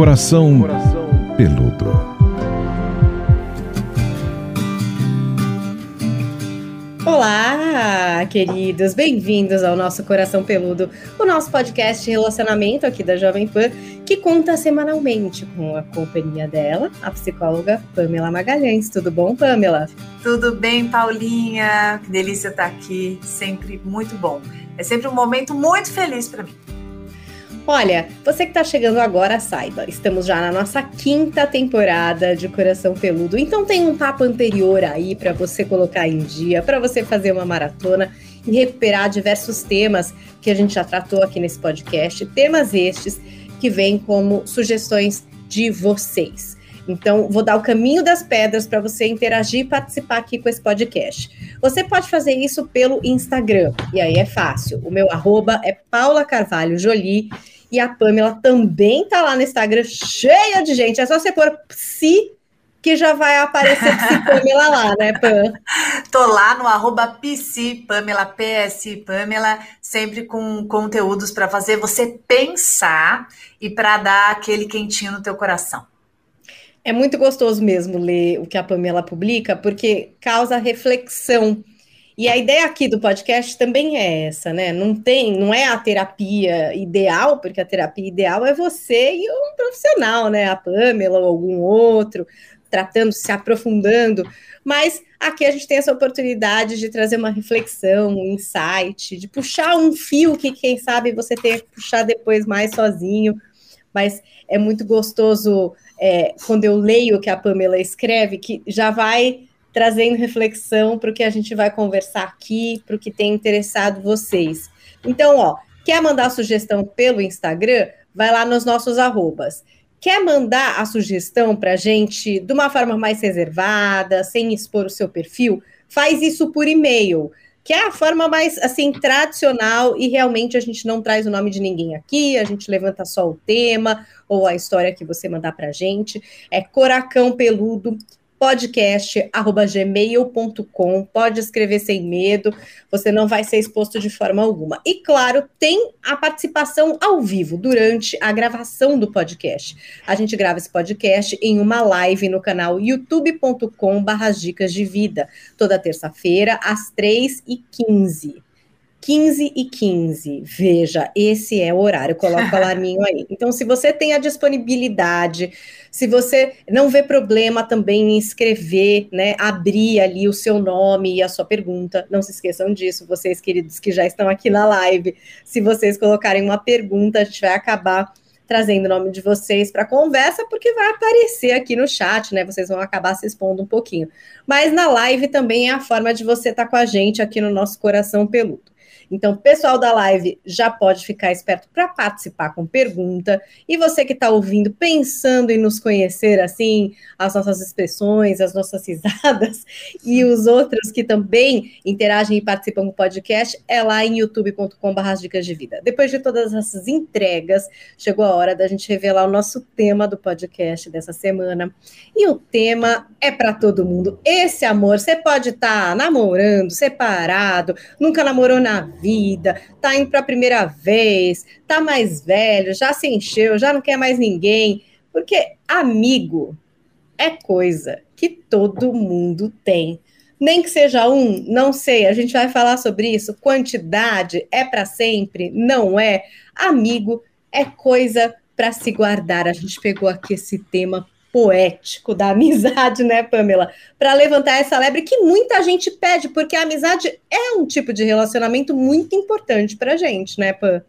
Coração Peludo. Olá, queridos, bem-vindos ao nosso Coração Peludo, o nosso podcast de relacionamento aqui da Jovem Pan, que conta semanalmente com a companhia dela, a psicóloga Pamela Magalhães. Tudo bom, Pamela? Tudo bem, Paulinha? Que delícia estar aqui, sempre muito bom. É sempre um momento muito feliz para mim. Olha, você que está chegando agora, saiba, estamos já na nossa quinta temporada de Coração Peludo, então tem um papo anterior aí para você colocar em dia, para você fazer uma maratona e recuperar diversos temas que a gente já tratou aqui nesse podcast, temas estes que vêm como sugestões de vocês. Então, vou dar o caminho das pedras para você interagir e participar aqui com esse podcast. Você pode fazer isso pelo Instagram, e aí é fácil. O meu arroba é Paula Carvalho Jolie e a Pamela também tá lá no Instagram, cheia de gente. É só você pôr psi que já vai aparecer Psi Pamela lá, né, Pam? Tô lá no arroba Psi Pamela, PS Pamela, sempre com conteúdos para fazer você pensar e para dar aquele quentinho no teu coração. É muito gostoso mesmo ler o que a Pamela publica, porque causa reflexão. E a ideia aqui do podcast também é essa, né? Não tem, não é a terapia ideal, porque a terapia ideal é você e um profissional, né? A Pamela ou algum outro, tratando, se aprofundando. Mas aqui a gente tem essa oportunidade de trazer uma reflexão, um insight, de puxar um fio que, quem sabe, você tenha que puxar depois mais sozinho. Mas é muito gostoso é, quando eu leio o que a Pamela escreve, que já vai trazendo reflexão para o que a gente vai conversar aqui, para o que tem interessado vocês. Então, ó, quer mandar sugestão pelo Instagram? Vai lá nos nossos arrobas. Quer mandar a sugestão para a gente de uma forma mais reservada, sem expor o seu perfil? Faz isso por e-mail, que é a forma mais assim tradicional e realmente a gente não traz o nome de ninguém aqui, a gente levanta só o tema ou a história que você mandar para a gente. É coracão peludo podcast@gmail.com. Pode escrever sem medo, você não vai ser exposto de forma alguma. E claro, tem a participação ao vivo durante a gravação do podcast. A gente grava esse podcast em uma live no canal youtube.com/dicas de vida, toda terça-feira às 3h15. 15 e 15. Veja, esse é o horário, coloca o alarminho aí. Então, se você tem a disponibilidade, se você não vê problema também em escrever, né, abrir ali o seu nome e a sua pergunta, não se esqueçam disso, vocês queridos que já estão aqui na live, se vocês colocarem uma pergunta, a gente vai acabar trazendo o nome de vocês para conversa, porque vai aparecer aqui no chat, né? Vocês vão acabar se expondo um pouquinho. Mas na live também é a forma de você estar tá com a gente aqui no nosso coração peludo. Então, pessoal da live já pode ficar esperto para participar com pergunta. E você que está ouvindo, pensando em nos conhecer assim, as nossas expressões, as nossas risadas, e os outros que também interagem e participam do podcast, é lá em youtube.com.br dicas de vida. Depois de todas essas entregas, chegou a hora da gente revelar o nosso tema do podcast dessa semana. E o tema é para todo mundo. Esse amor, você pode estar tá namorando, separado, nunca namorou na vida, tá indo para a primeira vez, tá mais velho, já se encheu, já não quer mais ninguém. Porque amigo é coisa que todo mundo tem. Nem que seja um, não sei, a gente vai falar sobre isso. Quantidade é para sempre? Não é. Amigo é coisa para se guardar. A gente pegou aqui esse tema poético da amizade, né, Pamela? Para levantar essa lebre que muita gente pede, porque a amizade é um tipo de relacionamento muito importante para gente, né, Pam?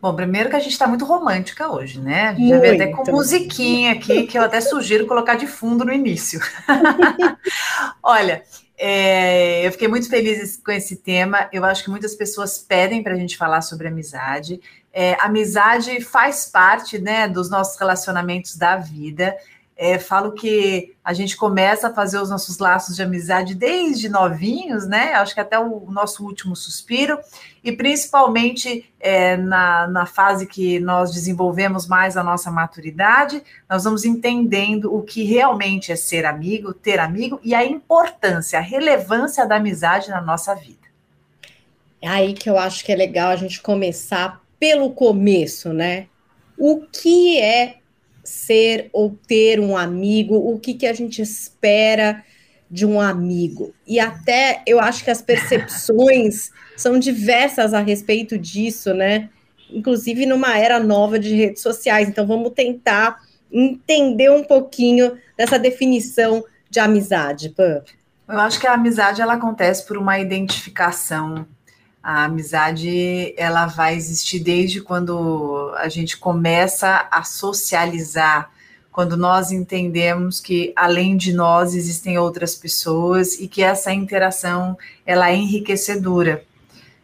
Bom, primeiro que a gente está muito romântica hoje, né? A gente já veio até com musiquinha aqui, que eu até sugiro colocar de fundo no início. Olha, é, eu fiquei muito feliz com esse tema. Eu acho que muitas pessoas pedem para a gente falar sobre amizade. É, amizade faz parte né, dos nossos relacionamentos da vida. É, falo que a gente começa a fazer os nossos laços de amizade desde novinhos, né? Acho que até o nosso último suspiro, e principalmente é, na, na fase que nós desenvolvemos mais a nossa maturidade, nós vamos entendendo o que realmente é ser amigo, ter amigo e a importância, a relevância da amizade na nossa vida. É aí que eu acho que é legal a gente começar pelo começo, né? O que é ser ou ter um amigo, o que, que a gente espera de um amigo. E até eu acho que as percepções são diversas a respeito disso, né? Inclusive numa era nova de redes sociais. Então vamos tentar entender um pouquinho dessa definição de amizade, Pan. Eu acho que a amizade ela acontece por uma identificação. A amizade ela vai existir desde quando a gente começa a socializar, quando nós entendemos que além de nós existem outras pessoas e que essa interação ela é enriquecedora.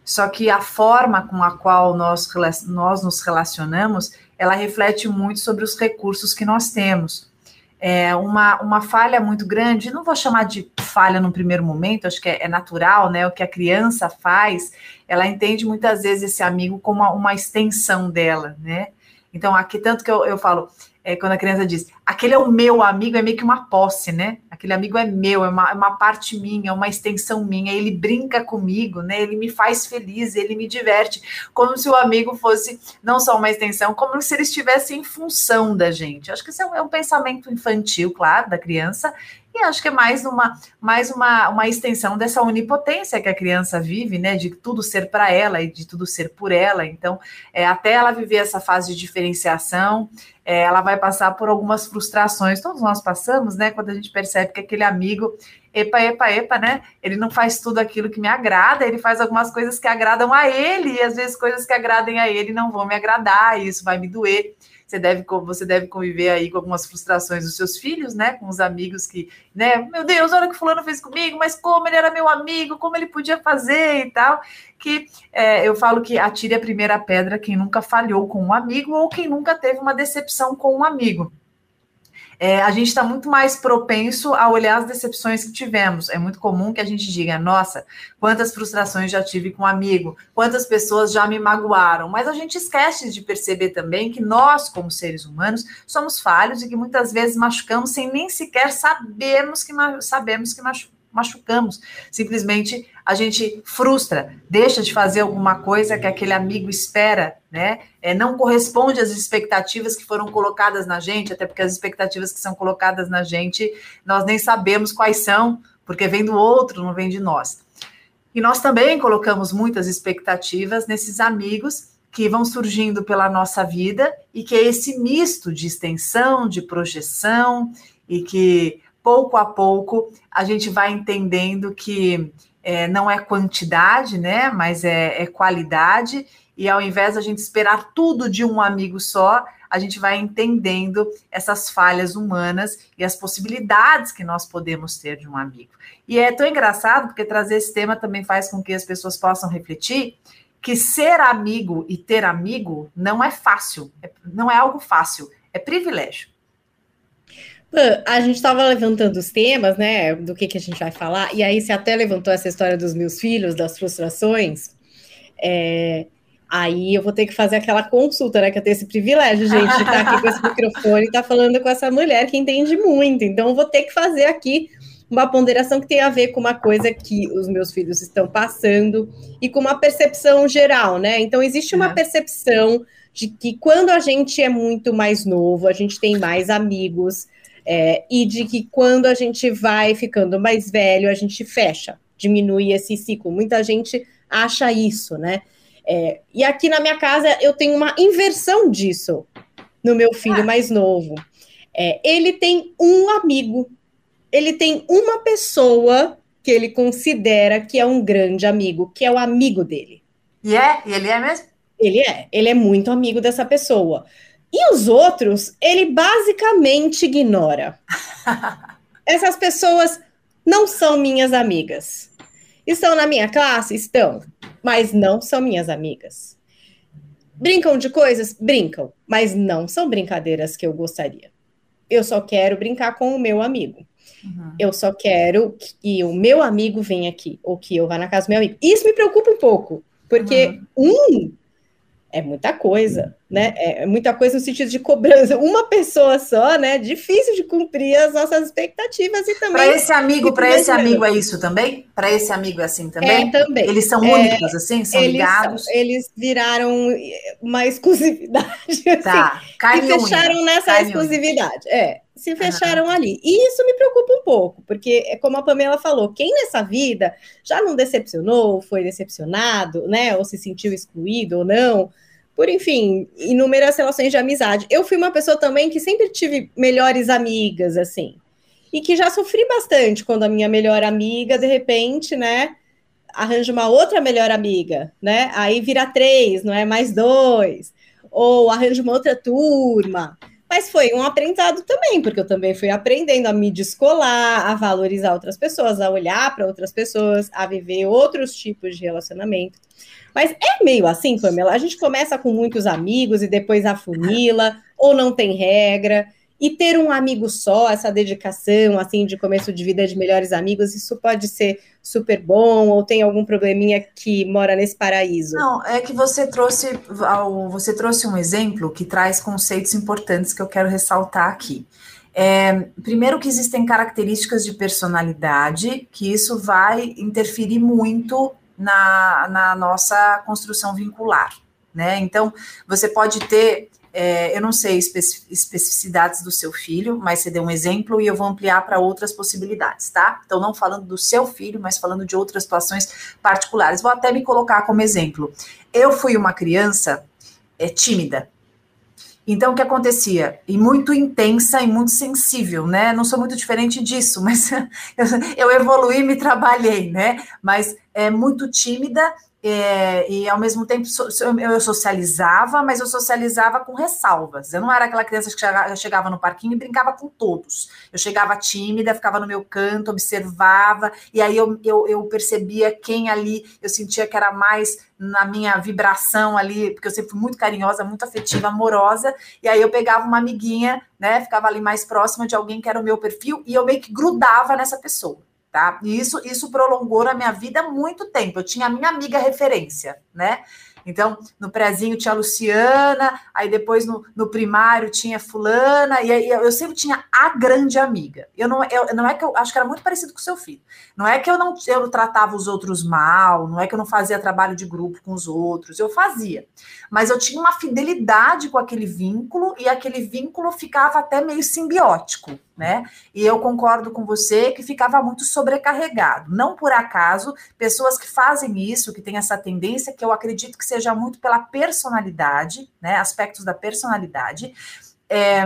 Só que a forma com a qual nós, nós nos relacionamos, ela reflete muito sobre os recursos que nós temos é, uma, uma falha muito grande, não vou chamar de falha no primeiro momento, acho que é, é, natural, né? O que a criança faz, ela entende muitas vezes esse amigo como uma, uma extensão dela, né? Então, aqui, tanto que eu, eu falo, é, quando a criança diz, aquele é o meu amigo, é meio que uma posse, né? Aquele amigo é meu, é uma, é uma parte minha, é uma extensão minha, ele brinca comigo, né? Ele me faz feliz, ele me diverte, como se o amigo fosse não só uma extensão, como se ele estivesse em função da gente. Acho que isso é um, é um pensamento infantil, claro, da criança, e acho que é mais uma, mais uma, uma extensão dessa onipotência que a criança vive, né? De tudo ser para ela e de tudo ser por ela. Então, é, até ela viver essa fase de diferenciação, é, ela vai passar por algumas frustrações. Todos nós passamos, né? Quando a gente percebe que aquele amigo, epa, epa, epa, né? Ele não faz tudo aquilo que me agrada, ele faz algumas coisas que agradam a ele, e às vezes coisas que agradem a ele não vão me agradar, e isso vai me doer você deve, você deve conviver aí com algumas frustrações dos seus filhos, né? Com os amigos que, né? Meu Deus, olha o que fulano fez comigo, mas como ele era meu amigo, como ele podia fazer e tal. Que é, eu falo que atire a primeira pedra quem nunca falhou com um amigo ou quem nunca teve uma decepção com um amigo é, a gente está muito mais propenso a olhar as decepções que tivemos. É muito comum que a gente diga, nossa, quantas frustrações já tive com um amigo, quantas pessoas já me magoaram. Mas a gente esquece de perceber também que nós, como seres humanos, somos falhos e que muitas vezes machucamos sem nem sequer sabermos que sabemos que machucamos machucamos. Simplesmente a gente frustra, deixa de fazer alguma coisa que aquele amigo espera, né? É, não corresponde às expectativas que foram colocadas na gente, até porque as expectativas que são colocadas na gente, nós nem sabemos quais são, porque vem do outro, não vem de nós. E nós também colocamos muitas expectativas nesses amigos que vão surgindo pela nossa vida e que é esse misto de extensão, de projeção e que pouco a pouco a gente vai entendendo que é, não é quantidade, né? Mas é, é qualidade. E ao invés de a gente esperar tudo de um amigo só, a gente vai entendendo essas falhas humanas e as possibilidades que nós podemos ter de um amigo. E é tão engraçado porque trazer esse tema também faz com que as pessoas possam refletir que ser amigo e ter amigo não é fácil, é, não é algo fácil, é privilégio. A gente estava levantando os temas, né, do que, que a gente vai falar, e aí você até levantou essa história dos meus filhos, das frustrações. É, aí eu vou ter que fazer aquela consulta, né, que eu tenho esse privilégio, gente, de estar aqui com esse microfone e estar tá falando com essa mulher que entende muito. Então, eu vou ter que fazer aqui uma ponderação que tem a ver com uma coisa que os meus filhos estão passando e com uma percepção geral, né? Então, existe uma é. percepção de que quando a gente é muito mais novo, a gente tem mais amigos, é, e de que quando a gente vai ficando mais velho, a gente fecha, diminui esse ciclo. Muita gente acha isso, né? É, e aqui na minha casa eu tenho uma inversão disso no meu filho ah. mais novo. É, ele tem um amigo, ele tem uma pessoa que ele considera que é um grande amigo, que é o amigo dele. E é? E ele é mesmo? Ele é, ele é muito amigo dessa pessoa. E os outros, ele basicamente ignora. Essas pessoas não são minhas amigas. Estão na minha classe? Estão, mas não são minhas amigas. Brincam de coisas? Brincam, mas não são brincadeiras que eu gostaria. Eu só quero brincar com o meu amigo. Uhum. Eu só quero que o meu amigo venha aqui, ou que eu vá na casa do meu amigo. Isso me preocupa um pouco, porque, uhum. um, é muita coisa, né? É muita coisa no sentido de cobrança. Uma pessoa só, né? Difícil de cumprir as nossas expectativas e também. Para esse amigo, para esse amigo é isso também? Para esse amigo é assim também? É também. Eles são é, únicos, assim? São eles ligados? São, eles viraram uma exclusividade. Tá. Assim, e fecharam nessa Carne exclusividade. É se fecharam ali. E isso me preocupa um pouco, porque é como a Pamela falou, quem nessa vida já não decepcionou, foi decepcionado, né, ou se sentiu excluído ou não, por enfim, inúmeras relações de amizade. Eu fui uma pessoa também que sempre tive melhores amigas, assim, e que já sofri bastante quando a minha melhor amiga, de repente, né, arranja uma outra melhor amiga, né? Aí vira três, não é mais dois, ou arranja uma outra turma. Mas foi um aprendizado também, porque eu também fui aprendendo a me descolar, a valorizar outras pessoas, a olhar para outras pessoas, a viver outros tipos de relacionamento. Mas é meio assim, Pamela. A gente começa com muitos amigos e depois afunila, ou não tem regra. E ter um amigo só, essa dedicação, assim, de começo de vida de melhores amigos, isso pode ser super bom, ou tem algum probleminha que mora nesse paraíso? Não, é que você trouxe, você trouxe um exemplo que traz conceitos importantes que eu quero ressaltar aqui. É, primeiro que existem características de personalidade, que isso vai interferir muito na, na nossa construção vincular, né? Então, você pode ter, é, eu não sei especificidades do seu filho, mas você deu um exemplo e eu vou ampliar para outras possibilidades, tá? Então, não falando do seu filho, mas falando de outras situações particulares. Vou até me colocar como exemplo. Eu fui uma criança é, tímida, então, o que acontecia? E muito intensa e muito sensível, né? Não sou muito diferente disso, mas eu, evoluí, me trabalhei, né? Mas é muito tímida é, e ao mesmo tempo eu socializava, mas eu socializava com ressalvas. Eu não era aquela criança que chegava no parquinho e brincava com todos. Eu chegava tímida, ficava no meu canto, observava, e aí eu, eu, eu percebia quem ali eu sentia que era mais na minha vibração ali, porque eu sempre fui muito carinhosa, muito afetiva, amorosa, e aí eu pegava uma amiguinha, né, ficava ali mais próxima de alguém que era o meu perfil, e eu meio que grudava nessa pessoa tá? E isso, isso prolongou na minha vida muito tempo. Eu tinha a minha amiga referência, né? Então, no prézinho tinha a Luciana, aí depois no, no primário tinha fulana, e aí eu sempre tinha a grande amiga. Eu não, eu, não é que eu acho que era muito parecido com o seu filho. Não é que eu não eu tratava os outros mal, não é que eu não fazia trabalho de grupo com os outros, eu fazia. Mas eu tinha uma fidelidade com aquele vínculo e aquele vínculo ficava até meio simbiótico né? E eu concordo com você que ficava muito sobrecarregado. Não por acaso, pessoas que fazem isso, que têm essa tendência, que eu acredito que seja muito pela personalidade, né? Aspectos da personalidade. É,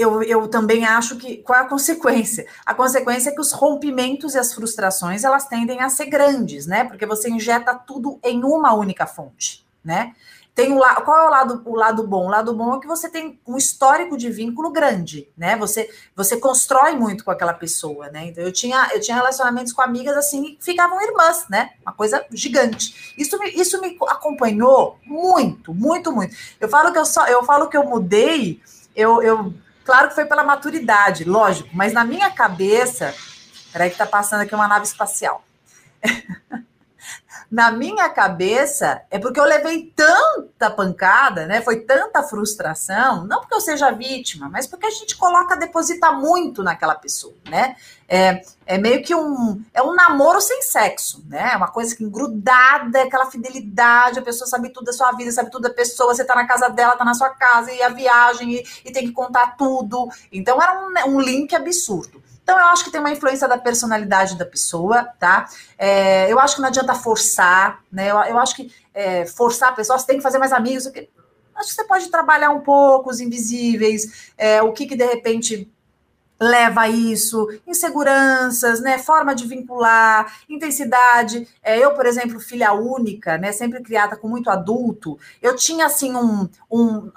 eu, eu também acho que qual é a consequência? A consequência é que os rompimentos e as frustrações elas tendem a ser grandes, né? Porque você injeta tudo em uma única fonte, né? Tem o lado, qual é o lado, o lado bom? O lado bom é que você tem um histórico de vínculo grande, né? Você, você constrói muito com aquela pessoa, né? Então eu tinha, eu tinha relacionamentos com amigas assim que ficavam irmãs, né? Uma coisa gigante. Isso me, isso me acompanhou muito, muito, muito. Eu falo que eu só, eu falo que eu mudei, eu, eu claro que foi pela maturidade, lógico, mas na minha cabeça, peraí que tá passando aqui uma nave espacial. na minha cabeça, é porque eu levei tanta pancada, né? Foi tanta frustração, não porque eu seja vítima, mas porque a gente coloca, deposita muito naquela pessoa, né? É, é meio que um, é um namoro sem sexo, né? É uma coisa que grudada, aquela fidelidade, a pessoa sabe tudo da sua vida, sabe tudo da pessoa, você tá na casa dela, tá na sua casa, e a viagem, e, e tem que contar tudo. Então era um, um link absurdo. Então, eu acho que tem uma influência da personalidade da pessoa, tá? É, eu acho que não adianta forçar, né? Eu, eu acho que é, forçar a pessoa, você tem que fazer mais amigos. Acho que você pode trabalhar um pouco os invisíveis, é, o que, que de repente leva a isso, inseguranças, né, forma de vincular, intensidade. É, eu, por exemplo, filha única, né, sempre criada com muito adulto, eu tinha assim um, um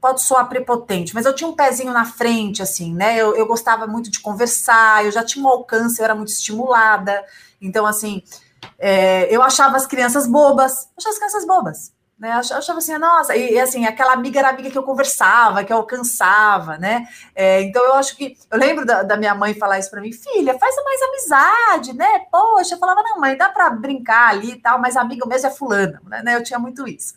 pode soar prepotente, mas eu tinha um pezinho na frente, assim, né? Eu, eu gostava muito de conversar, eu já tinha um alcance, eu era muito estimulada. Então, assim, é, eu achava as crianças bobas, achava as crianças bobas, né? Eu achava assim, nossa, e, e, assim, aquela amiga era amiga que eu conversava, que eu alcançava, né? É, então, eu acho que, eu lembro da, da minha mãe falar isso para mim, filha, faz mais amizade, né? Poxa, eu falava, não, mãe, dá para brincar ali e tal, mas amiga mesmo é fulana, né? Eu tinha muito isso.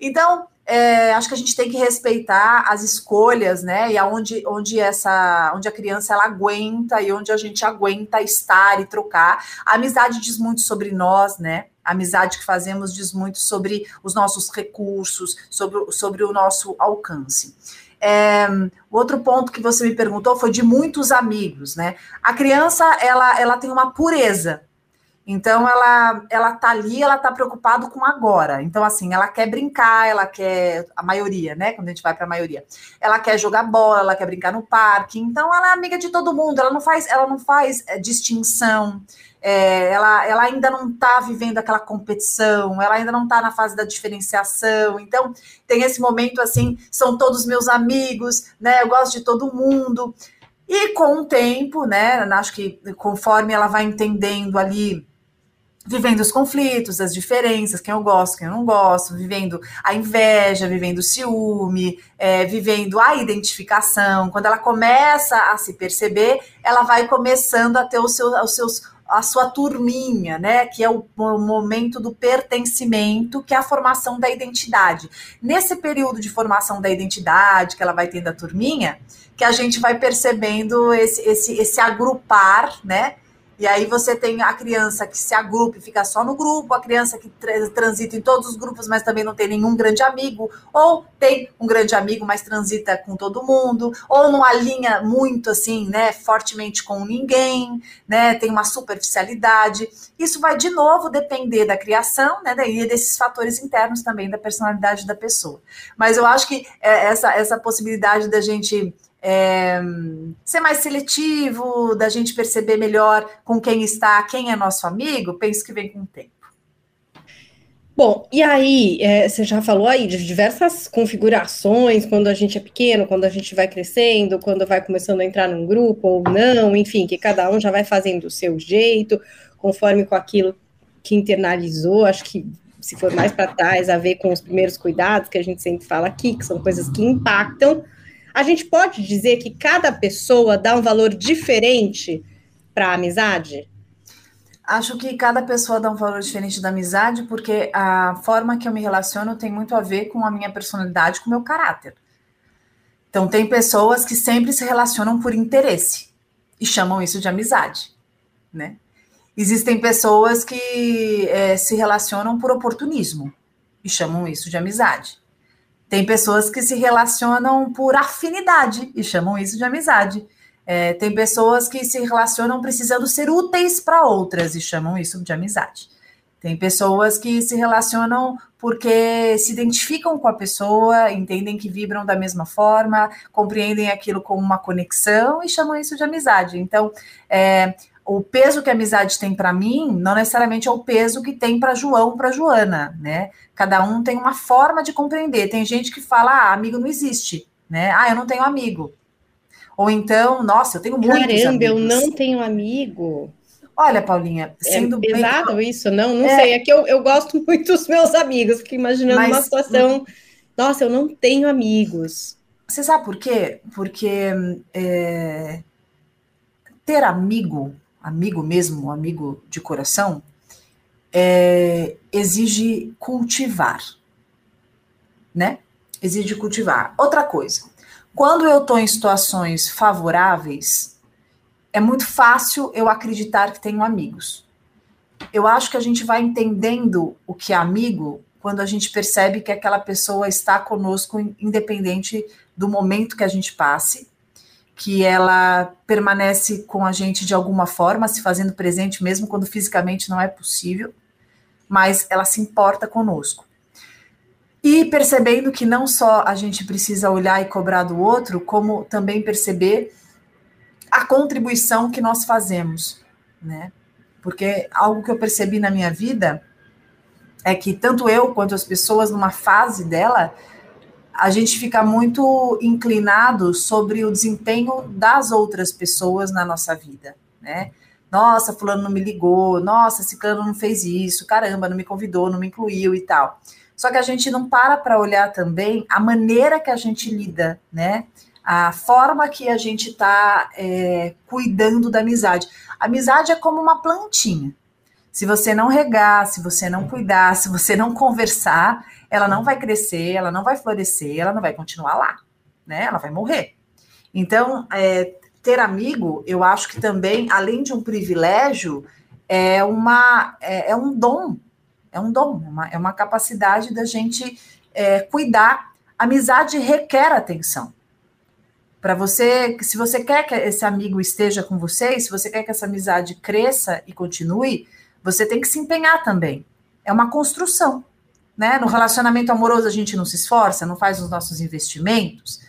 Então, é, acho que a gente tem que respeitar as escolhas, né? E aonde onde essa, onde a criança ela aguenta e onde a gente aguenta estar e trocar. A amizade diz muito sobre nós, né? A amizade que fazemos diz muito sobre os nossos recursos, sobre, sobre o nosso alcance. É, outro ponto que você me perguntou foi de muitos amigos, né? A criança ela, ela tem uma pureza, então ela ela tá ali, ela tá preocupada com agora. Então assim, ela quer brincar, ela quer a maioria, né? Quando a gente vai para a maioria, ela quer jogar bola, ela quer brincar no parque. Então ela é amiga de todo mundo. Ela não faz ela não faz é, distinção. É, ela, ela ainda não está vivendo aquela competição, ela ainda não está na fase da diferenciação. Então, tem esse momento assim: são todos meus amigos, né? Eu gosto de todo mundo. E com o tempo, né? Acho que conforme ela vai entendendo ali vivendo os conflitos, as diferenças, quem eu gosto, quem eu não gosto, vivendo a inveja, vivendo o ciúme, é, vivendo a identificação. Quando ela começa a se perceber, ela vai começando a ter os seus, os seus a sua turminha, né? Que é o, o, momento do pertencimento, que é a formação da identidade. Nesse período de formação da identidade, que ela vai tendo a turminha, que a gente vai percebendo esse, esse, esse agrupar, né? E aí você tem a criança que se agrupa e fica só no grupo, a criança que transita em todos os grupos, mas também não tem nenhum grande amigo, ou tem um grande amigo, mas transita com todo mundo, ou não alinha muito assim, né, fortemente com ninguém, né, tem uma superficialidade. Isso vai de novo depender da criação, né, e desses fatores internos também da personalidade da pessoa. Mas eu acho que é, essa essa possibilidade da gente é, ser mais seletivo, da gente perceber melhor com quem está, quem é nosso amigo, penso que vem com o tempo. Bom, e aí, é, você já falou aí de diversas configurações, quando a gente é pequeno, quando a gente vai crescendo, quando vai começando a entrar num grupo ou não, enfim, que cada um já vai fazendo o seu jeito, conforme com aquilo que internalizou, acho que se for mais para trás, a ver com os primeiros cuidados que a gente sempre fala aqui, que são coisas que impactam, a gente pode dizer que cada pessoa dá um valor diferente para a amizade? Acho que cada pessoa dá um valor diferente da amizade, porque a forma que eu me relaciono tem muito a ver com a minha personalidade, com o meu caráter. Então, tem pessoas que sempre se relacionam por interesse e chamam isso de amizade, né? Existem pessoas que é, se relacionam por oportunismo e chamam isso de amizade. Tem pessoas que se relacionam por afinidade e chamam isso de amizade. É, tem pessoas que se relacionam precisando ser úteis para outras e chamam isso de amizade. Tem pessoas que se relacionam porque se identificam com a pessoa, entendem que vibram da mesma forma, compreendem aquilo como uma conexão e chamam isso de amizade. Então, é, o peso que a amizade tem para mim não necessariamente é o peso que tem para João, para Joana, né? Cada um tem uma forma de compreender. Tem gente que fala, ah, amigo não existe, né? Ah, eu não tenho amigo. Ou então, nossa, eu tenho muitos Caramba, amigos. eu não tenho amigo. Olha, Paulinha, sendo é pesado bem... isso, não? Não é... sei. É que eu, eu gosto muito dos meus amigos. Fico imaginando Mas... uma situação. Nossa, eu não tenho amigos. Você sabe por quê? Porque é... ter amigo amigo mesmo, amigo de coração, é, exige cultivar, né? Exige cultivar. Outra coisa, quando eu estou em situações favoráveis, é muito fácil eu acreditar que tenho amigos. Eu acho que a gente vai entendendo o que é amigo quando a gente percebe que aquela pessoa está conosco, independente do momento que a gente passe, que ela permanece com a gente de alguma forma, se fazendo presente, mesmo quando fisicamente não é possível, mas ela se importa conosco. E percebendo que não só a gente precisa olhar e cobrar do outro, como também perceber a contribuição que nós fazemos, né? Porque algo que eu percebi na minha vida é que tanto eu quanto as pessoas numa fase dela, a gente fica muito inclinado sobre o desempenho das outras pessoas na nossa vida, né? Nossa, fulano não me ligou, nossa, ciclano não fez isso, caramba, não me convidou, não me incluiu e tal. Só que a gente não para para olhar também a maneira que a gente lida, né? A forma que a gente está é, cuidando da amizade. A amizade é como uma plantinha. Se você não regar, se você não cuidar, se você não conversar, ela não vai crescer, ela não vai florescer, ela não vai continuar lá, né? Ela vai morrer. Então, é, ter amigo, eu acho que também, além de um privilégio, é, uma, é, é um dom, é um dom, uma, é uma capacidade da gente é, cuidar. Amizade requer atenção. Para você, se você quer que esse amigo esteja com você, se você quer que essa amizade cresça e continue, você tem que se empenhar também. É uma construção. Né? No relacionamento amoroso, a gente não se esforça, não faz os nossos investimentos.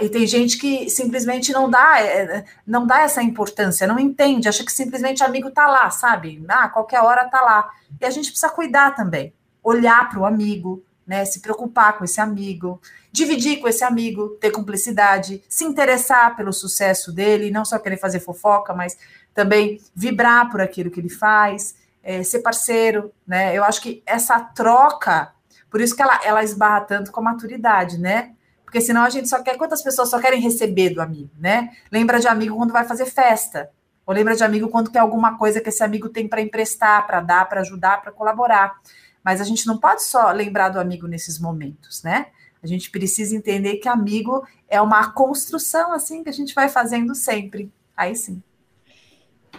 E tem gente que simplesmente não dá, é, é, não dá essa importância, não entende, acha que simplesmente amigo tá lá, sabe? Ah, qualquer hora tá lá. E a gente precisa cuidar também, olhar para o amigo, né? Se preocupar com esse amigo, dividir com esse amigo, ter cumplicidade, se interessar pelo sucesso dele, não só querer fazer fofoca, mas também vibrar por aquilo que ele faz, é, ser parceiro, né? Eu acho que essa troca, por isso que ela, ela esbarra tanto com a maturidade, né? Porque senão a gente só quer. Quantas pessoas só querem receber do amigo, né? Lembra de amigo quando vai fazer festa. Ou lembra de amigo quando quer alguma coisa que esse amigo tem para emprestar, para dar, para ajudar, para colaborar. Mas a gente não pode só lembrar do amigo nesses momentos, né? A gente precisa entender que amigo é uma construção assim que a gente vai fazendo sempre. Aí sim.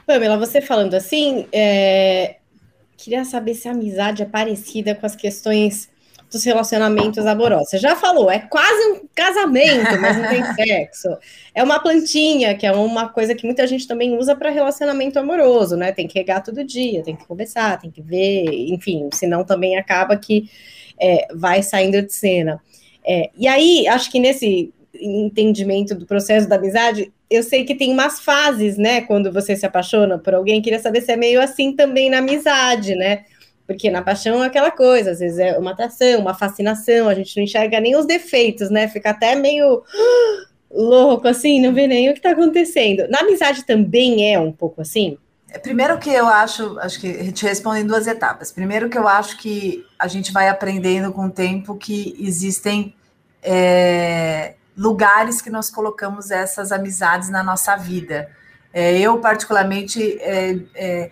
Pamela, você falando assim, é... queria saber se a amizade é parecida com as questões dos relacionamentos amorosos. Você já falou, é quase um casamento, mas não tem sexo. É uma plantinha, que é uma coisa que muita gente também usa para relacionamento amoroso, né? Tem que regar todo dia, tem que conversar, tem que ver, enfim, senão também acaba que é, vai saindo de cena. É, e aí, acho que nesse entendimento do processo da amizade, eu sei que tem umas fases, né? Quando você se apaixona por alguém, queria saber se é meio assim também na amizade, né? Porque na paixão é aquela coisa, às vezes é uma atração, uma fascinação, a gente não enxerga nem os defeitos, né? Fica até meio louco, assim, não vê nem o que está acontecendo. Na amizade também é um pouco assim? É, primeiro que eu acho, acho que te respondo em duas etapas. Primeiro que eu acho que a gente vai aprendendo com o tempo que existem é, lugares que nós colocamos essas amizades na nossa vida. É, eu, particularmente, é, é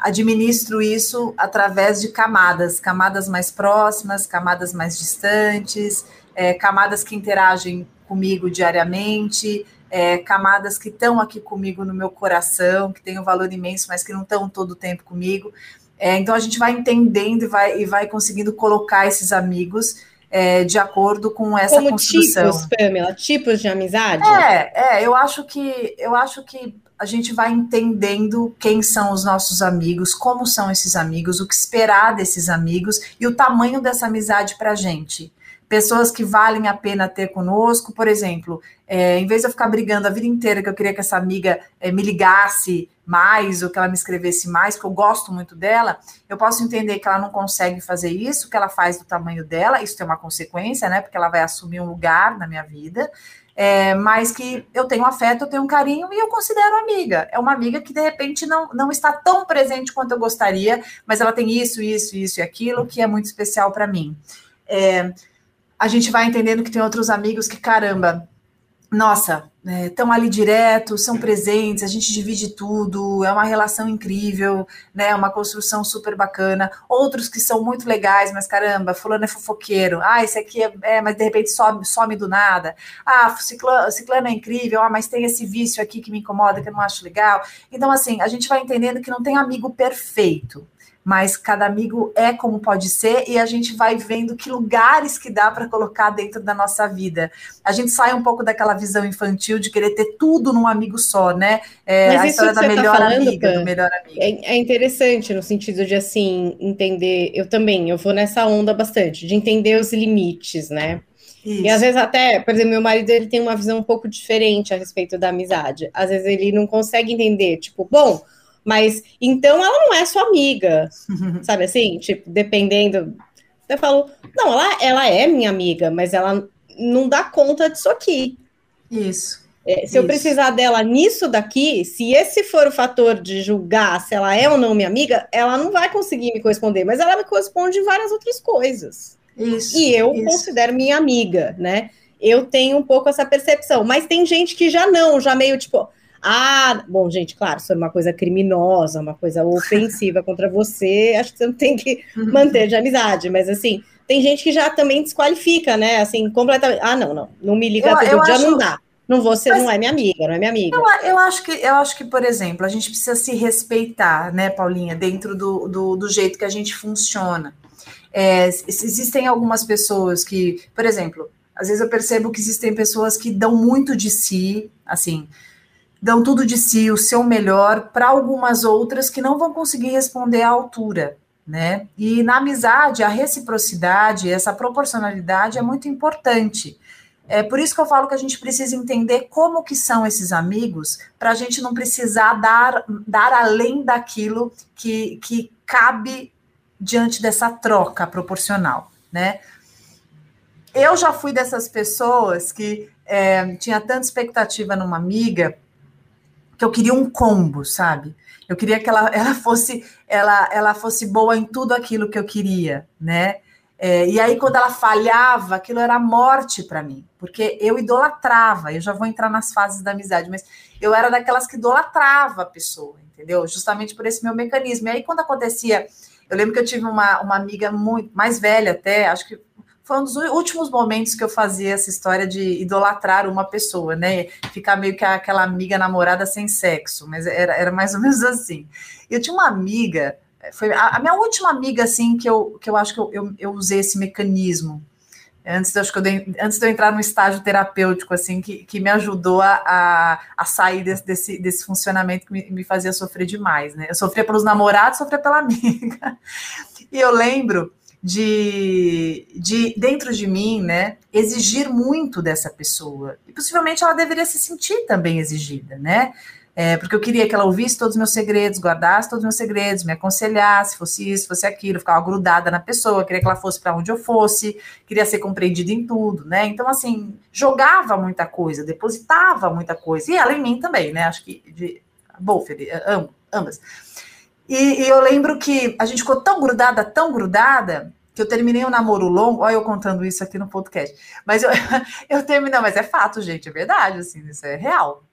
administro isso através de camadas, camadas mais próximas, camadas mais distantes, é, camadas que interagem comigo diariamente, é, camadas que estão aqui comigo no meu coração, que têm um valor imenso, mas que não estão todo o tempo comigo. É, então a gente vai entendendo e vai, e vai conseguindo colocar esses amigos é, de acordo com essa Como construção. Tipos, Pamela, tipos de amizade? É, é, eu acho que eu acho que a gente vai entendendo quem são os nossos amigos, como são esses amigos, o que esperar desses amigos e o tamanho dessa amizade para a gente. Pessoas que valem a pena ter conosco, por exemplo, é, em vez de eu ficar brigando a vida inteira que eu queria que essa amiga é, me ligasse mais ou que ela me escrevesse mais, porque eu gosto muito dela, eu posso entender que ela não consegue fazer isso, que ela faz do tamanho dela, isso tem uma consequência, né? Porque ela vai assumir um lugar na minha vida é, mas que eu tenho afeto, eu tenho carinho e eu considero amiga. É uma amiga que de repente não, não está tão presente quanto eu gostaria, mas ela tem isso, isso, isso e aquilo que é muito especial para mim. É, a gente vai entendendo que tem outros amigos que, caramba, nossa, estão é, ali direto, são presentes, a gente divide tudo, é uma relação incrível, né? Uma construção super bacana. Outros que são muito legais, mas caramba, fulano é fofoqueiro. Ah, esse aqui é, é mas de repente some, some do nada. Ah, ciclano, ciclano é incrível, ah, mas tem esse vício aqui que me incomoda, que eu não acho legal. Então, assim, a gente vai entendendo que não tem amigo perfeito mas cada amigo é como pode ser e a gente vai vendo que lugares que dá para colocar dentro da nossa vida. A gente sai um pouco daquela visão infantil de querer ter tudo num amigo só, né? É, a história da tá melhor tá falando, amiga, do melhor amigo. É, é, interessante no sentido de assim entender. Eu também, eu vou nessa onda bastante de entender os limites, né? Isso. E às vezes até, por exemplo, meu marido ele tem uma visão um pouco diferente a respeito da amizade. Às vezes ele não consegue entender, tipo, bom, mas então ela não é sua amiga, sabe assim? Tipo, dependendo. Eu falo, não, ela, ela é minha amiga, mas ela não dá conta disso aqui. Isso. É, se isso. eu precisar dela nisso daqui, se esse for o fator de julgar se ela é ou não minha amiga, ela não vai conseguir me corresponder, mas ela me corresponde em várias outras coisas. Isso, e eu isso. considero minha amiga, né? Eu tenho um pouco essa percepção, mas tem gente que já não, já meio tipo, ah, bom, gente, claro, se for uma coisa criminosa, uma coisa ofensiva contra você, acho que você não tem que manter de amizade, mas assim, tem gente que já também desqualifica, né? Assim, completamente. Ah, não, não, não me liga eu, todo eu dia, acho... não dá. Não você não é minha amiga, não é minha amiga. Eu, eu, acho que, eu acho que, por exemplo, a gente precisa se respeitar, né, Paulinha, dentro do, do, do jeito que a gente funciona. É, existem algumas pessoas que, por exemplo, às vezes eu percebo que existem pessoas que dão muito de si, assim, dão tudo de si, o seu melhor, para algumas outras que não vão conseguir responder à altura, né? E na amizade, a reciprocidade, essa proporcionalidade é muito importante. É por isso que eu falo que a gente precisa entender como que são esses amigos, para a gente não precisar dar, dar além daquilo que, que cabe diante dessa troca proporcional, né? Eu já fui dessas pessoas que é, tinha tanta expectativa numa amiga que eu queria um combo, sabe? Eu queria que ela, ela fosse ela, ela fosse boa em tudo aquilo que eu queria, né? É, e aí, quando ela falhava, aquilo era morte para mim, porque eu idolatrava. Eu já vou entrar nas fases da amizade, mas eu era daquelas que idolatrava a pessoa, entendeu? Justamente por esse meu mecanismo. E aí, quando acontecia, eu lembro que eu tive uma, uma amiga muito mais velha, até, acho que foi um dos últimos momentos que eu fazia essa história de idolatrar uma pessoa, né? Ficar meio que aquela amiga namorada sem sexo, mas era, era mais ou menos assim. Eu tinha uma amiga, foi a, a minha última amiga, assim, que eu, que eu acho que eu, eu, eu usei esse mecanismo. Antes, acho que eu antes de eu entrar no estágio terapêutico, assim, que, que me ajudou a, a, a sair desse, desse, desse funcionamento que me, me fazia sofrer demais, né? Eu sofria pelos namorados, sofria pela amiga. E eu lembro de, de dentro de mim, né, exigir muito dessa pessoa. E possivelmente ela deveria se sentir também exigida, né? É, porque eu queria que ela ouvisse todos os meus segredos, guardasse todos os meus segredos, me aconselhasse, fosse isso, fosse aquilo, ficava grudada na pessoa, queria que ela fosse para onde eu fosse, queria ser compreendida em tudo, né? Então, assim, jogava muita coisa, depositava muita coisa, e ela em mim também, né? Acho que de Bolfer, ambas. E, e, eu lembro que a gente ficou tão grudada, tão grudada, que eu terminei um namoro longo. Olha, eu contando isso aqui no podcast. Mas eu, eu terminei, mas é fato, gente, é verdade, assim, isso é real.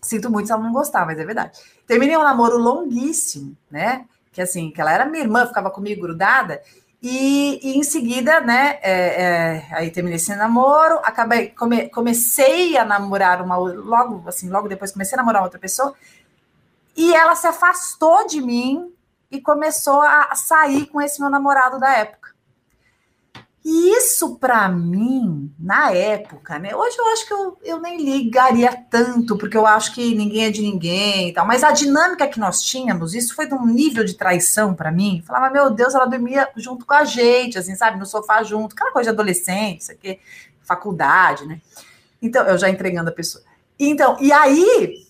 Sinto muito se ela não gostar, mas é verdade. Terminei um namoro longuíssimo, né? Que assim, que ela era minha irmã, ficava comigo grudada, e, e, em seguida, né, é, é, aí terminei esse namoro, acabei, come, comecei a namorar uma logo assim, logo depois comecei a namorar outra pessoa, e ela se afastou de mim e começou a sair com esse meu namorado da época. E isso para mim, na época, né? Hoje eu acho que eu, eu nem ligaria tanto, porque eu acho que ninguém é de ninguém e tal. Mas a dinâmica que nós tínhamos, isso foi de um nível de traição para mim. Falava, meu Deus, ela dormia junto com a gente, assim, sabe, no sofá junto, aquela coisa de adolescente, isso aqui, faculdade, né? Então, eu já entregando a pessoa. Então, e aí,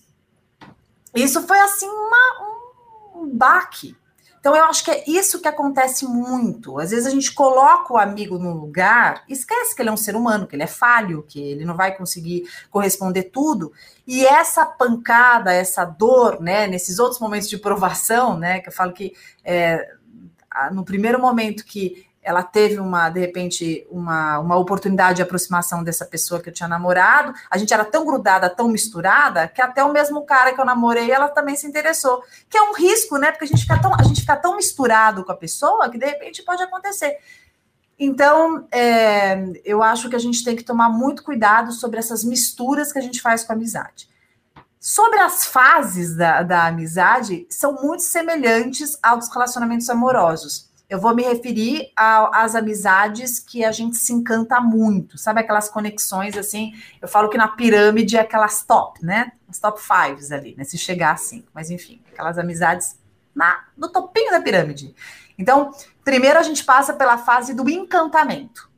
isso foi assim uma, um baque. Então, eu acho que é isso que acontece muito. Às vezes a gente coloca o amigo no lugar, esquece que ele é um ser humano, que ele é falho, que ele não vai conseguir corresponder tudo. E essa pancada, essa dor, né, nesses outros momentos de provação, né, que eu falo que é, no primeiro momento que ela teve uma, de repente, uma, uma oportunidade de aproximação dessa pessoa que eu tinha namorado. A gente era tão grudada, tão misturada, que até o mesmo cara que eu namorei, ela também se interessou. Que é um risco, né? Porque a gente fica tão, a gente fica tão misturado com a pessoa que de repente pode acontecer. Então, é, eu acho que a gente tem que tomar muito cuidado sobre essas misturas que a gente faz com a amizade. Sobre as fases da, da amizade, são muito semelhantes aos relacionamentos amorosos eu vou me referir às amizades que a gente se encanta muito, sabe aquelas conexões assim? Eu falo que na pirâmide é aquelas top, né? As top fives ali, né? Se chegar assim, mas enfim, aquelas amizades na, no topinho da pirâmide. Então, primeiro a gente passa pela fase do encantamento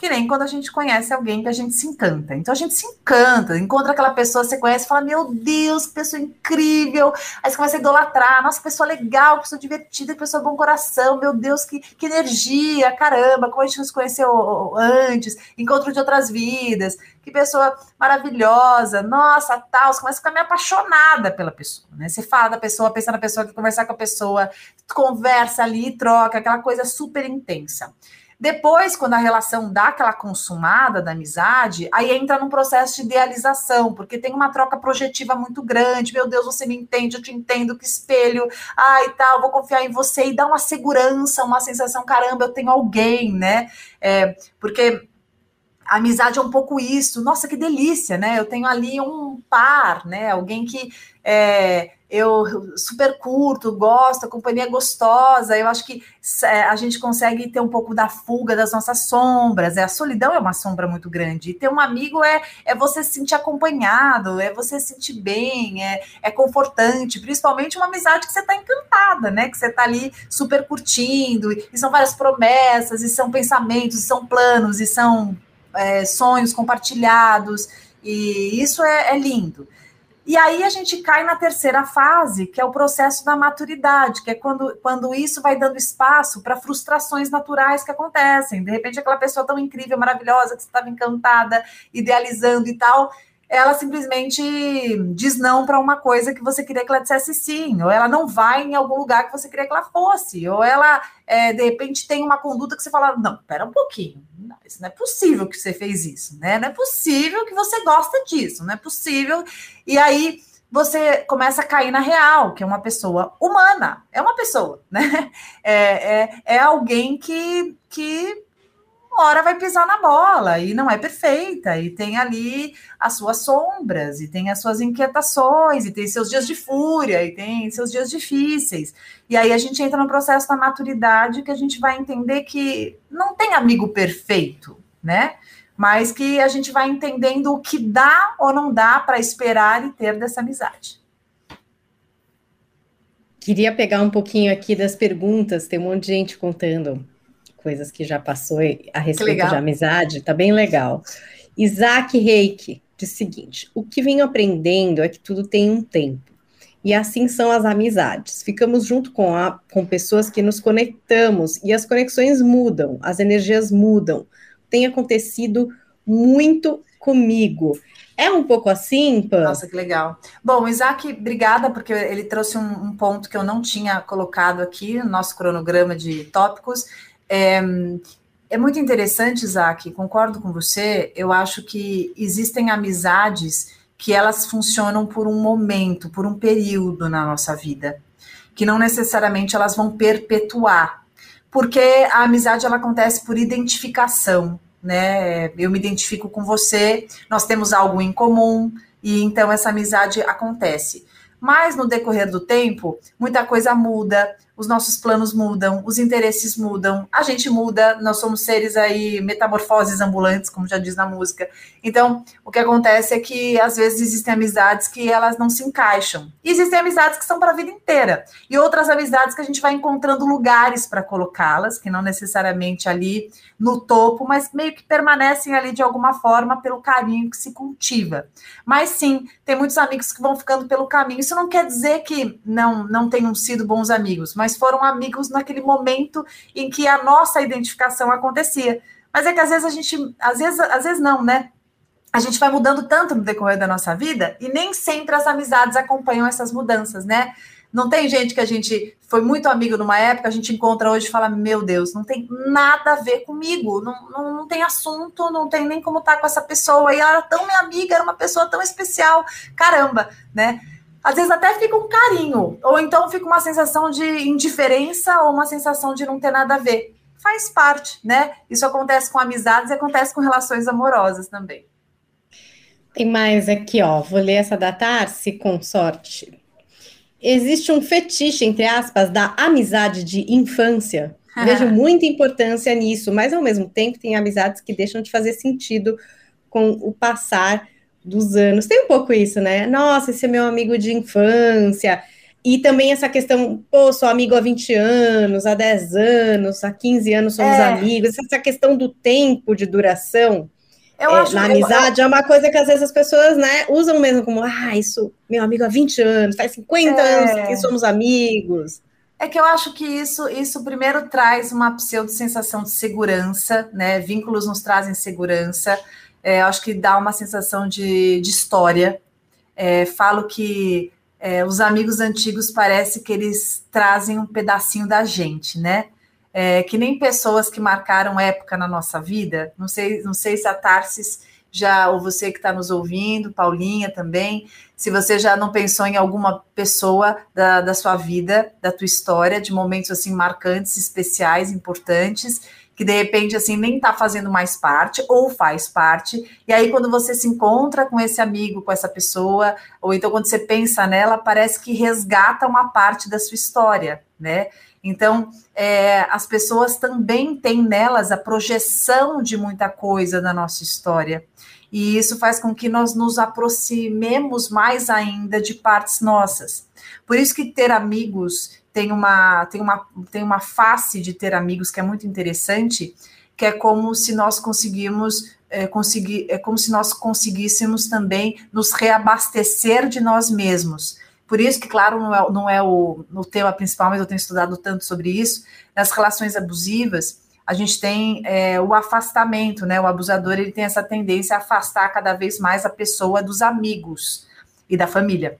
que nem quando a gente conhece alguém que a gente se encanta. Então a gente se encanta, encontra aquela pessoa, você conhece, fala: Meu Deus, que pessoa incrível. Aí você começa a idolatrar, nossa, pessoa legal, pessoa divertida, pessoa bom coração, meu Deus, que, que energia, caramba, como a gente nos conheceu antes, encontro de outras vidas, que pessoa maravilhosa, nossa, tal. Você começa a ficar meio apaixonada pela pessoa, né? Você fala da pessoa, pensa na pessoa, quer conversar com a pessoa, conversa ali, troca, aquela coisa super intensa. Depois, quando a relação dá aquela consumada da amizade, aí entra num processo de idealização, porque tem uma troca projetiva muito grande. Meu Deus, você me entende, eu te entendo, que espelho, ai tal, vou confiar em você, e dá uma segurança, uma sensação, caramba, eu tenho alguém, né? É, porque a amizade é um pouco isso. Nossa, que delícia, né? Eu tenho ali um par, né? Alguém que é, eu super curto, gosto, a companhia é gostosa. Eu acho que é, a gente consegue ter um pouco da fuga das nossas sombras. É, a solidão é uma sombra muito grande. E ter um amigo é, é você se sentir acompanhado, é você se sentir bem, é, é confortante, principalmente uma amizade que você está encantada, né? Que você está ali super curtindo, e são várias promessas, e são pensamentos, e são planos, e são é, sonhos compartilhados, e isso é, é lindo. E aí a gente cai na terceira fase, que é o processo da maturidade, que é quando, quando isso vai dando espaço para frustrações naturais que acontecem. De repente, aquela pessoa tão incrível, maravilhosa, que você estava encantada, idealizando e tal, ela simplesmente diz não para uma coisa que você queria que ela dissesse sim, ou ela não vai em algum lugar que você queria que ela fosse, ou ela, é, de repente, tem uma conduta que você fala, não, pera um pouquinho, não, isso não é possível que você fez isso, né? Não é possível que você gosta disso, não é possível. E aí você começa a cair na real, que é uma pessoa humana, é uma pessoa, né? É, é, é alguém que, que hora vai pisar na bola e não é perfeita, e tem ali as suas sombras, e tem as suas inquietações, e tem seus dias de fúria, e tem seus dias difíceis. E aí a gente entra no processo da maturidade que a gente vai entender que não tem amigo perfeito, né? Mas que a gente vai entendendo o que dá ou não dá para esperar e ter dessa amizade. Queria pegar um pouquinho aqui das perguntas, tem um monte de gente contando coisas que já passou a respeito de amizade, tá bem legal. Isaac Reiki diz o seguinte: o que venho aprendendo é que tudo tem um tempo. E assim são as amizades. Ficamos junto com, a, com pessoas que nos conectamos e as conexões mudam, as energias mudam. Tem acontecido muito comigo. É um pouco assim, Pan? Nossa, que legal. Bom, Isaac, obrigada, porque ele trouxe um, um ponto que eu não tinha colocado aqui no nosso cronograma de tópicos é, é muito interessante, Isaac, concordo com você. Eu acho que existem amizades que elas funcionam por um momento, por um período na nossa vida, que não necessariamente elas vão perpetuar, porque a amizade ela acontece por identificação, né? Eu me identifico com você, nós temos algo em comum e então essa amizade acontece. Mas no decorrer do tempo, muita coisa muda, os nossos planos mudam, os interesses mudam, a gente muda, nós somos seres aí metamorfoses ambulantes, como já diz na música. Então, o que acontece é que às vezes existem amizades que elas não se encaixam. E existem amizades que são para a vida inteira. E outras amizades que a gente vai encontrando lugares para colocá-las, que não necessariamente ali no topo, mas meio que permanecem ali de alguma forma pelo caminho que se cultiva. Mas sim, tem muitos amigos que vão ficando pelo caminho. Isso não quer dizer que não não tenham sido bons amigos, mas mas foram amigos naquele momento em que a nossa identificação acontecia. Mas é que às vezes a gente, às vezes, às vezes não, né? A gente vai mudando tanto no decorrer da nossa vida e nem sempre as amizades acompanham essas mudanças, né? Não tem gente que a gente foi muito amigo numa época, a gente encontra hoje e fala: Meu Deus, não tem nada a ver comigo, não, não, não tem assunto, não tem nem como estar tá com essa pessoa. E ela era tão minha amiga, era uma pessoa tão especial, caramba, né? Às vezes até fica um carinho, ou então fica uma sensação de indiferença ou uma sensação de não ter nada a ver. Faz parte, né? Isso acontece com amizades e acontece com relações amorosas também. Tem mais aqui, ó. Vou ler essa da Tarsi com sorte. Existe um fetiche, entre aspas, da amizade de infância. Vejo muita importância nisso, mas ao mesmo tempo tem amizades que deixam de fazer sentido com o passar dos anos. Tem um pouco isso, né? Nossa, esse é meu amigo de infância. E também essa questão, pô, sou amigo há 20 anos, há 10 anos, há 15 anos somos é. amigos. Essa questão do tempo de duração é, na amizade eu... é uma coisa que às vezes as pessoas, né, usam mesmo como, ah, isso, meu amigo há 20 anos, faz 50 é. anos que somos amigos. É que eu acho que isso, isso primeiro traz uma pseudo sensação de segurança, né? Vínculos nos trazem segurança é, acho que dá uma sensação de, de história. É, falo que é, os amigos antigos parece que eles trazem um pedacinho da gente, né? é, que nem pessoas que marcaram época na nossa vida. Não sei, não sei se a Tarsis já, ou você que está nos ouvindo, Paulinha também, se você já não pensou em alguma pessoa da, da sua vida, da tua história, de momentos assim marcantes, especiais, importantes, que de repente assim nem está fazendo mais parte ou faz parte. E aí quando você se encontra com esse amigo, com essa pessoa, ou então quando você pensa nela, parece que resgata uma parte da sua história, né? Então, é, as pessoas também têm nelas a projeção de muita coisa da nossa história. E isso faz com que nós nos aproximemos mais ainda de partes nossas. Por isso que ter amigos tem uma, tem uma, tem uma face de ter amigos que é muito interessante, que é como se nós conseguimos é, conseguir, é como se nós conseguíssemos também nos reabastecer de nós mesmos. Por isso que, claro, não é, não é o, o tema principal, mas eu tenho estudado tanto sobre isso. Nas relações abusivas, a gente tem é, o afastamento, né? O abusador ele tem essa tendência a afastar cada vez mais a pessoa dos amigos e da família.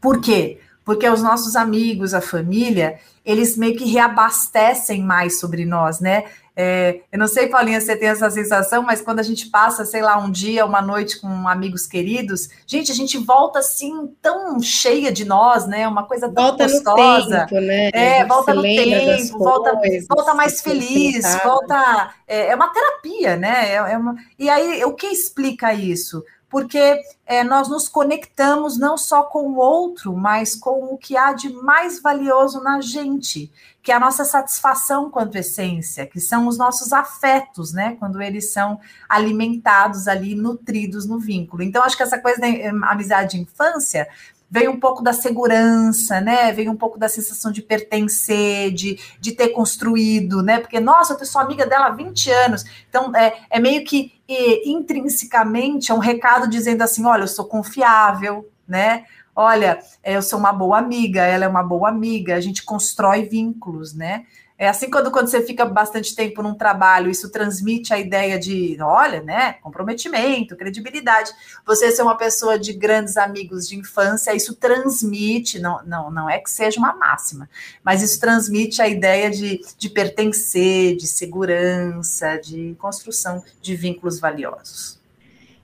Por quê? Porque os nossos amigos, a família, eles meio que reabastecem mais sobre nós, né? É, eu não sei, Paulinha, se você tem essa sensação, mas quando a gente passa, sei lá, um dia, uma noite com amigos queridos, gente, a gente volta assim tão cheia de nós, né? Uma coisa tão volta gostosa. No tempo, né? É, volta no tempo, volta, coisas, volta mais feliz, volta. É, é, uma terapia, né? É, é uma, e aí, o que explica isso? Porque é, nós nos conectamos não só com o outro, mas com o que há de mais valioso na gente, que é a nossa satisfação quanto essência, que são os nossos afetos, né? Quando eles são alimentados ali, nutridos no vínculo. Então, acho que essa coisa da amizade de infância vem um pouco da segurança, né? Vem um pouco da sensação de pertencer, de, de ter construído, né? Porque, nossa, eu sou amiga dela há 20 anos. Então, é, é meio que e, intrinsecamente é um recado dizendo assim: olha, eu sou confiável, né? Olha, eu sou uma boa amiga, ela é uma boa amiga, a gente constrói vínculos, né? É assim quando, quando você fica bastante tempo num trabalho, isso transmite a ideia de, olha, né, comprometimento, credibilidade. Você ser uma pessoa de grandes amigos de infância, isso transmite, não, não, não é que seja uma máxima, mas isso transmite a ideia de, de pertencer, de segurança, de construção de vínculos valiosos.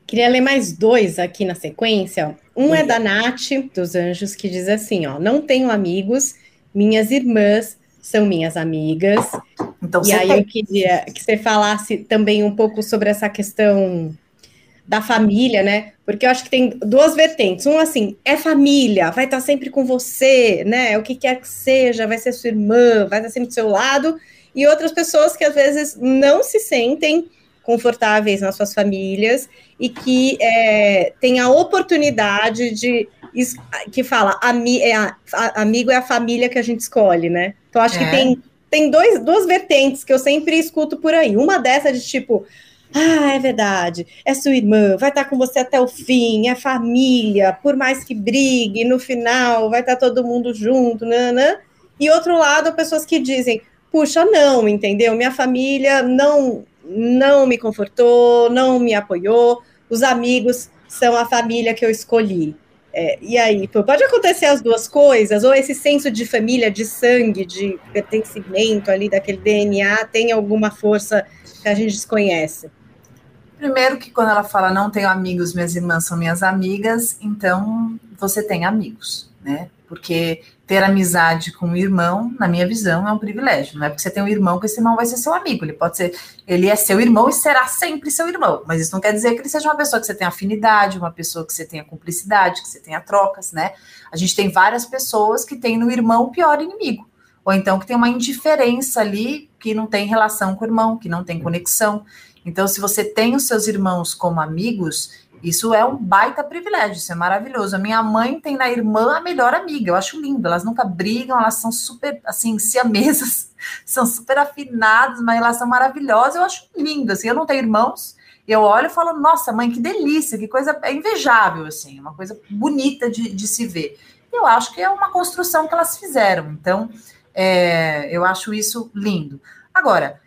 Queria ler mais dois aqui na sequência. Um é da Nath, dos Anjos, que diz assim: ó, não tenho amigos, minhas irmãs são minhas amigas. Então, e aí tem. eu queria que você falasse também um pouco sobre essa questão da família, né? Porque eu acho que tem duas vertentes. Um, assim, é família, vai estar sempre com você, né? O que quer que seja, vai ser sua irmã, vai estar sempre do seu lado. E outras pessoas que às vezes não se sentem confortáveis nas suas famílias e que é, têm a oportunidade de que fala ami, é a, a, amigo é a família que a gente escolhe, né? Então acho é. que tem, tem dois, duas vertentes que eu sempre escuto por aí. Uma dessa de tipo, ah, é verdade, é sua irmã, vai estar com você até o fim, é família, por mais que brigue, no final vai estar todo mundo junto, nanã. E outro lado, pessoas que dizem, puxa, não, entendeu? Minha família não não me confortou, não me apoiou, os amigos são a família que eu escolhi. É, e aí, pode acontecer as duas coisas, ou esse senso de família, de sangue, de pertencimento ali daquele DNA, tem alguma força que a gente desconhece? Primeiro que quando ela fala não tenho amigos, minhas irmãs são minhas amigas, então você tem amigos, né? Porque ter amizade com um irmão, na minha visão, é um privilégio. Não é porque você tem um irmão que esse irmão vai ser seu amigo. Ele pode ser, ele é seu irmão e será sempre seu irmão. Mas isso não quer dizer que ele seja uma pessoa que você tenha afinidade, uma pessoa que você tenha cumplicidade, que você tenha trocas, né? A gente tem várias pessoas que têm no irmão o pior inimigo. Ou então que tem uma indiferença ali que não tem relação com o irmão, que não tem conexão. Então, se você tem os seus irmãos como amigos, isso é um baita privilégio, isso é maravilhoso. A minha mãe tem na irmã a melhor amiga, eu acho lindo. Elas nunca brigam, elas são super, assim, siamesas, são super afinadas, uma relação maravilhosa. Eu acho lindo, assim. Eu não tenho irmãos, eu olho e falo, nossa, mãe, que delícia, que coisa é invejável, assim, uma coisa bonita de, de se ver. Eu acho que é uma construção que elas fizeram, então é, eu acho isso lindo. Agora,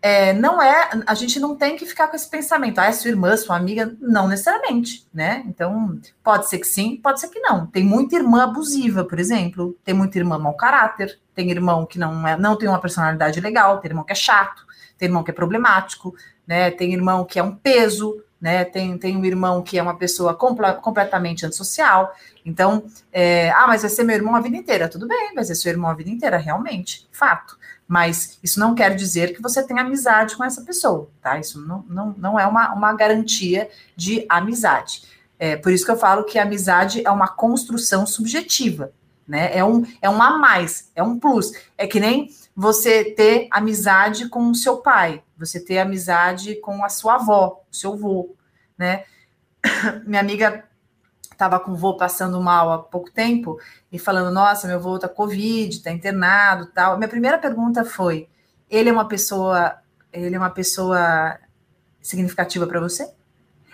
é, não é, a gente não tem que ficar com esse pensamento, ah, é sua irmã, sua amiga, não necessariamente, né? Então, pode ser que sim, pode ser que não. Tem muita irmã abusiva, por exemplo, tem muita irmã mau caráter, tem irmão que não, é, não tem uma personalidade legal, tem irmão que é chato, tem irmão que é problemático, né? Tem irmão que é um peso, né? Tem, tem um irmão que é uma pessoa compl completamente antissocial. Então, é, ah, mas vai ser meu irmão a vida inteira. Tudo bem, vai ser seu irmão a vida inteira, realmente, fato. Mas isso não quer dizer que você tenha amizade com essa pessoa, tá? Isso não, não, não é uma, uma garantia de amizade. É por isso que eu falo que a amizade é uma construção subjetiva, né? É um, é um a mais, é um plus. É que nem você ter amizade com o seu pai, você ter amizade com a sua avó, o seu avô, né? Minha amiga estava com o vô passando mal há pouco tempo e falando: Nossa, meu vô tá Covid, tá internado tal. Minha primeira pergunta foi: Ele é uma pessoa, ele é uma pessoa significativa para você?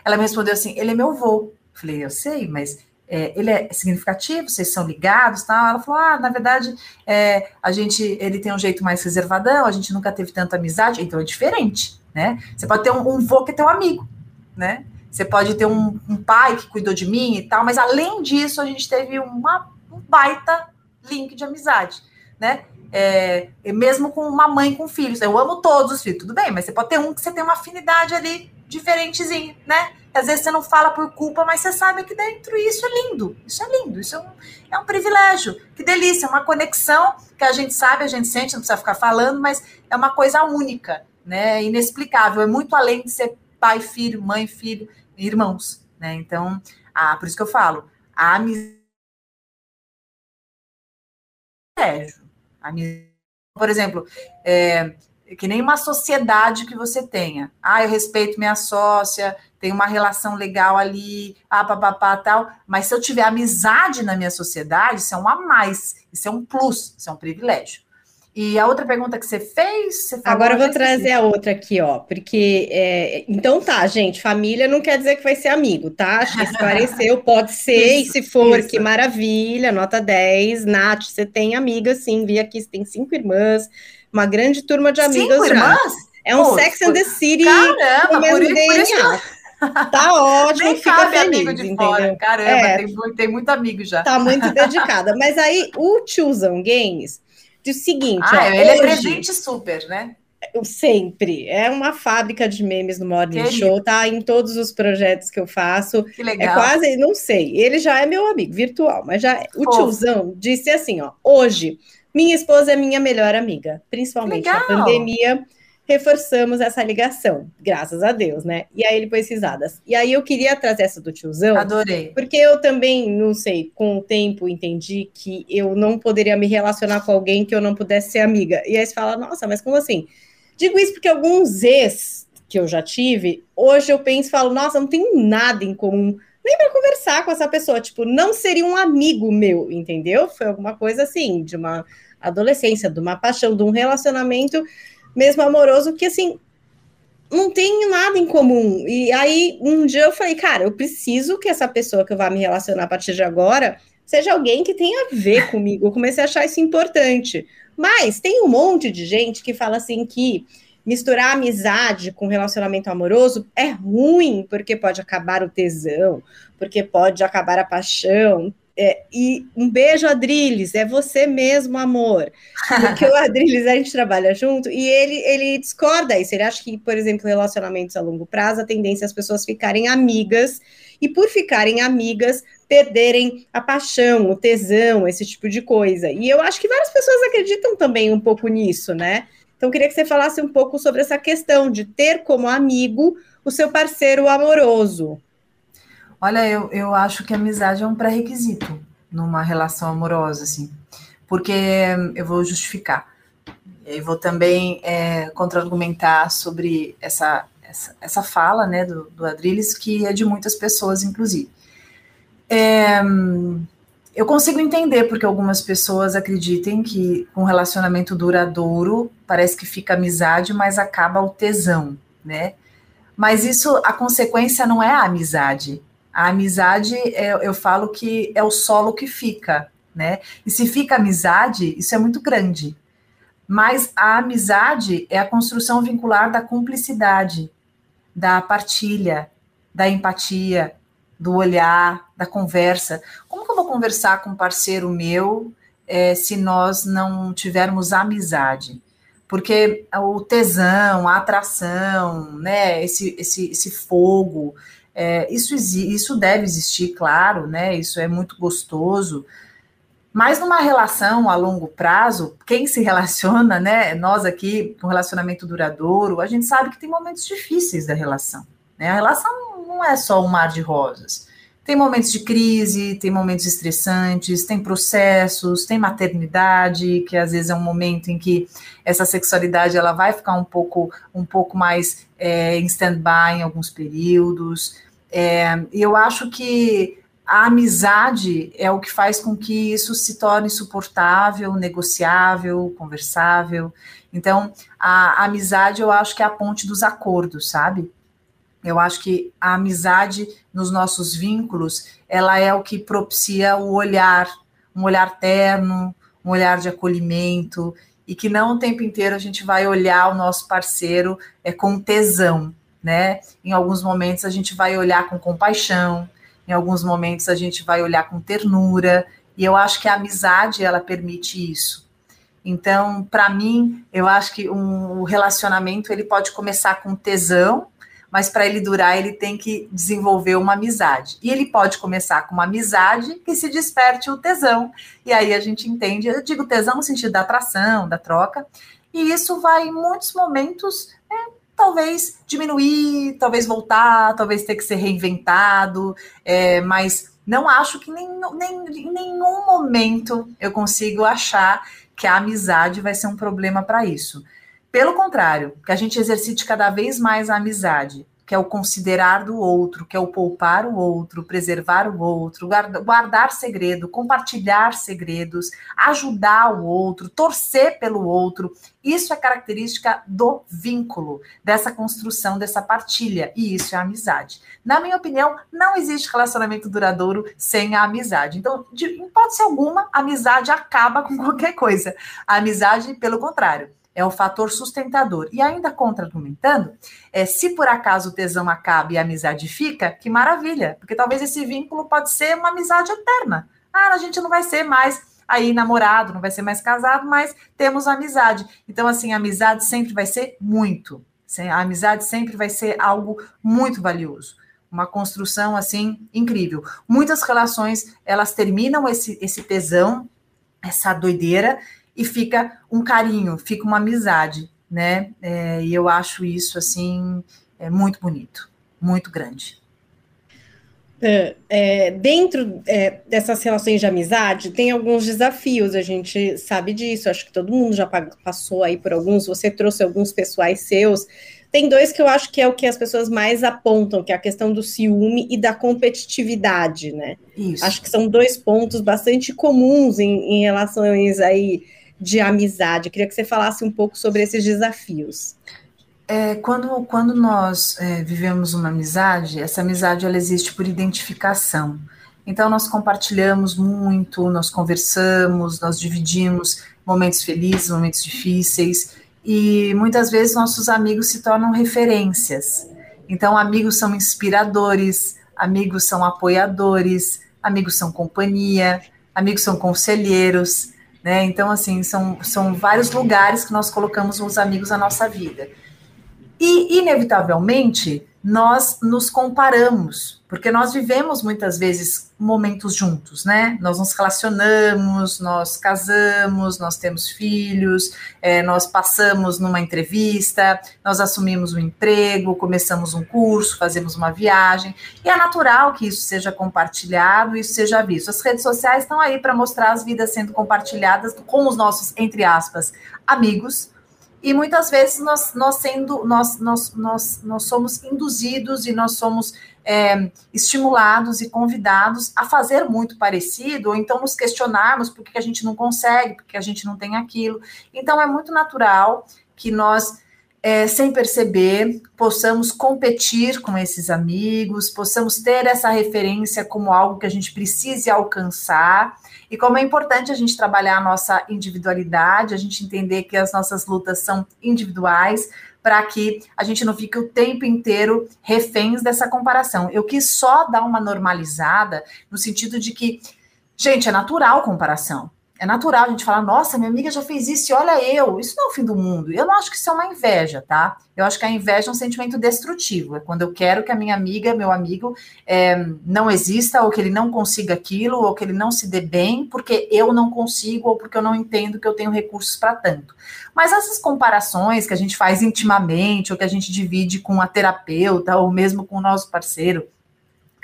Ela me respondeu assim: Ele é meu vô. Falei: Eu sei, mas é, ele é significativo, vocês são ligados, tal. Ela falou: ah, na verdade, é, a gente, ele tem um jeito mais reservadão, a gente nunca teve tanta amizade, então é diferente, né? Você pode ter um, um vô que é teu amigo, né? Você pode ter um, um, pai que cuidou de mim e tal, mas além disso, a gente teve uma, um baita link de amizade, né? É, mesmo com uma mãe com filhos. Eu amo todos os filhos, tudo bem, mas você pode ter um que você tem uma afinidade ali diferentezinho, né? Às vezes você não fala por culpa, mas você sabe que dentro isso é lindo. Isso é lindo, isso é um, é um privilégio. Que delícia, uma conexão que a gente sabe, a gente sente, não precisa ficar falando, mas é uma coisa única, né? Inexplicável. É muito além de ser pai, filho, mãe, filho irmãos, né? Então, ah, por isso que eu falo, a amizade. Por exemplo, é, que nem uma sociedade que você tenha. Ah, eu respeito minha sócia, tem uma relação legal ali, ah, papapá, tal. Mas se eu tiver amizade na minha sociedade, isso é um a mais, isso é um plus, isso é um privilégio. E a outra pergunta que você fez. Você Agora eu vou trazer a outra aqui, ó, porque. É, então tá, gente, família não quer dizer que vai ser amigo, tá? Acho que esclareceu, pode ser, isso, e se for, isso. que maravilha, nota 10. Nath, você tem amiga, sim, vi aqui, você tem cinco irmãs, uma grande turma de amigas cinco já. Irmãs? É um Pô, Sex and the City Caramba, mesmo por, DNA. Tá ótimo, Nem fica feliz, amigo de entendeu? fora. Caramba, é, tem, tem muito amigo já. Tá muito dedicada. Mas aí, o tiozão Games o seguinte: ah, ó, ele é hoje, é presente super, né? Sempre. É uma fábrica de memes no Morning. Show, tá em todos os projetos que eu faço. Que legal. É quase, não sei. Ele já é meu amigo virtual, mas já o tiozão disse assim: ó, hoje, minha esposa é minha melhor amiga, principalmente na pandemia reforçamos essa ligação, graças a Deus, né? E aí ele pôs risadas. E aí eu queria trazer essa do tiozão. Adorei. Porque eu também, não sei, com o tempo entendi que eu não poderia me relacionar com alguém que eu não pudesse ser amiga. E aí você fala, nossa, mas como assim? Digo isso porque alguns ex que eu já tive, hoje eu penso e falo, nossa, não tenho nada em comum. Nem para conversar com essa pessoa, tipo, não seria um amigo meu, entendeu? Foi alguma coisa assim, de uma adolescência, de uma paixão, de um relacionamento mesmo amoroso, que assim, não tem nada em comum. E aí, um dia eu falei, cara, eu preciso que essa pessoa que eu vá me relacionar a partir de agora seja alguém que tenha a ver comigo. Eu comecei a achar isso importante. Mas tem um monte de gente que fala assim que misturar amizade com relacionamento amoroso é ruim, porque pode acabar o tesão, porque pode acabar a paixão. É, e um beijo, Adriles, é você mesmo, amor. Porque o Adriles, a gente trabalha junto e ele, ele discorda isso. Ele acha que, por exemplo, relacionamentos a longo prazo, a tendência é as pessoas ficarem amigas e, por ficarem amigas, perderem a paixão, o tesão, esse tipo de coisa. E eu acho que várias pessoas acreditam também um pouco nisso, né? Então, queria que você falasse um pouco sobre essa questão de ter como amigo o seu parceiro amoroso. Olha, eu, eu acho que a amizade é um pré-requisito numa relação amorosa, assim, porque eu vou justificar. E vou também é, contra-argumentar sobre essa, essa, essa, fala né, do, do Adriles, que é de muitas pessoas, inclusive. É, eu consigo entender porque algumas pessoas acreditem que um relacionamento duradouro parece que fica amizade, mas acaba o tesão, né? Mas isso, a consequência não é a amizade, a amizade, é, eu falo que é o solo que fica, né? E se fica amizade, isso é muito grande. mas a amizade é a construção vincular da cumplicidade, da partilha, da empatia, do olhar, da conversa. Como que eu vou conversar com um parceiro meu é, se nós não tivermos amizade? Porque o tesão, a atração, né, esse, esse, esse fogo, é, isso, isso deve existir, claro, né? Isso é muito gostoso. Mas numa relação a longo prazo, quem se relaciona, né? Nós aqui, com relacionamento duradouro, a gente sabe que tem momentos difíceis da relação. Né? A relação não é só um mar de rosas. Tem momentos de crise, tem momentos estressantes, tem processos, tem maternidade, que às vezes é um momento em que essa sexualidade ela vai ficar um pouco, um pouco mais é, em stand-by em alguns períodos. É, e eu acho que a amizade é o que faz com que isso se torne suportável, negociável, conversável. Então, a, a amizade eu acho que é a ponte dos acordos, sabe? Eu acho que a amizade nos nossos vínculos, ela é o que propicia o olhar, um olhar terno, um olhar de acolhimento, e que não o tempo inteiro a gente vai olhar o nosso parceiro é, com tesão, né? Em alguns momentos a gente vai olhar com compaixão, em alguns momentos a gente vai olhar com ternura, e eu acho que a amizade ela permite isso. Então, para mim, eu acho que um, relacionamento ele pode começar com tesão, mas para ele durar, ele tem que desenvolver uma amizade. E ele pode começar com uma amizade que se desperte o tesão. E aí a gente entende, eu digo tesão no sentido da atração, da troca, e isso vai em muitos momentos talvez diminuir, talvez voltar, talvez ter que ser reinventado, é, mas não acho que nem, nem, em nenhum momento eu consigo achar que a amizade vai ser um problema para isso. Pelo contrário, que a gente exercite cada vez mais a amizade, que é o considerar do outro, que é o poupar o outro, preservar o outro, guardar segredo, compartilhar segredos, ajudar o outro, torcer pelo outro. Isso é característica do vínculo, dessa construção, dessa partilha, e isso é amizade. Na minha opinião, não existe relacionamento duradouro sem a amizade. Então, de hipótese alguma, a amizade acaba com qualquer coisa. A amizade, pelo contrário, é o fator sustentador. E ainda contra-argumentando, é, se por acaso o tesão acaba e a amizade fica, que maravilha, porque talvez esse vínculo pode ser uma amizade eterna. Ah, a gente não vai ser mais aí namorado, não vai ser mais casado, mas temos amizade. Então, assim, a amizade sempre vai ser muito. A amizade sempre vai ser algo muito valioso. Uma construção, assim, incrível. Muitas relações, elas terminam esse, esse tesão, essa doideira, e fica um carinho, fica uma amizade, né? É, e eu acho isso assim é muito bonito, muito grande. É, é dentro é, dessas relações de amizade, tem alguns desafios, a gente sabe disso, acho que todo mundo já passou aí por alguns, você trouxe alguns pessoais seus. Tem dois que eu acho que é o que as pessoas mais apontam, que é a questão do ciúme e da competitividade, né? Isso. Acho que são dois pontos bastante comuns em, em relações aí de amizade. queria que você falasse um pouco sobre esses desafios. É, quando, quando nós é, vivemos uma amizade, essa amizade ela existe por identificação. Então, nós compartilhamos muito, nós conversamos, nós dividimos momentos felizes, momentos difíceis, e muitas vezes nossos amigos se tornam referências. Então, amigos são inspiradores, amigos são apoiadores, amigos são companhia, amigos são conselheiros. Né? Então, assim, são, são vários lugares que nós colocamos os amigos na nossa vida. E, inevitavelmente, nós nos comparamos, porque nós vivemos muitas vezes momentos juntos, né? Nós nos relacionamos, nós casamos, nós temos filhos, é, nós passamos numa entrevista, nós assumimos um emprego, começamos um curso, fazemos uma viagem, e é natural que isso seja compartilhado, isso seja visto. As redes sociais estão aí para mostrar as vidas sendo compartilhadas com os nossos, entre aspas, amigos, e muitas vezes nós, nós sendo nós, nós, nós, nós somos induzidos e nós somos é, estimulados e convidados a fazer muito parecido, ou então nos questionarmos por que a gente não consegue, porque a gente não tem aquilo. Então é muito natural que nós é, sem perceber, possamos competir com esses amigos, possamos ter essa referência como algo que a gente precise alcançar, e como é importante a gente trabalhar a nossa individualidade, a gente entender que as nossas lutas são individuais, para que a gente não fique o tempo inteiro reféns dessa comparação. Eu quis só dar uma normalizada no sentido de que, gente, é natural comparação. É natural a gente falar, nossa, minha amiga já fez isso e olha eu. Isso não é o fim do mundo. Eu não acho que isso é uma inveja, tá? Eu acho que a inveja é um sentimento destrutivo. É quando eu quero que a minha amiga, meu amigo, é, não exista, ou que ele não consiga aquilo, ou que ele não se dê bem, porque eu não consigo, ou porque eu não entendo que eu tenho recursos para tanto. Mas essas comparações que a gente faz intimamente, ou que a gente divide com a terapeuta, ou mesmo com o nosso parceiro,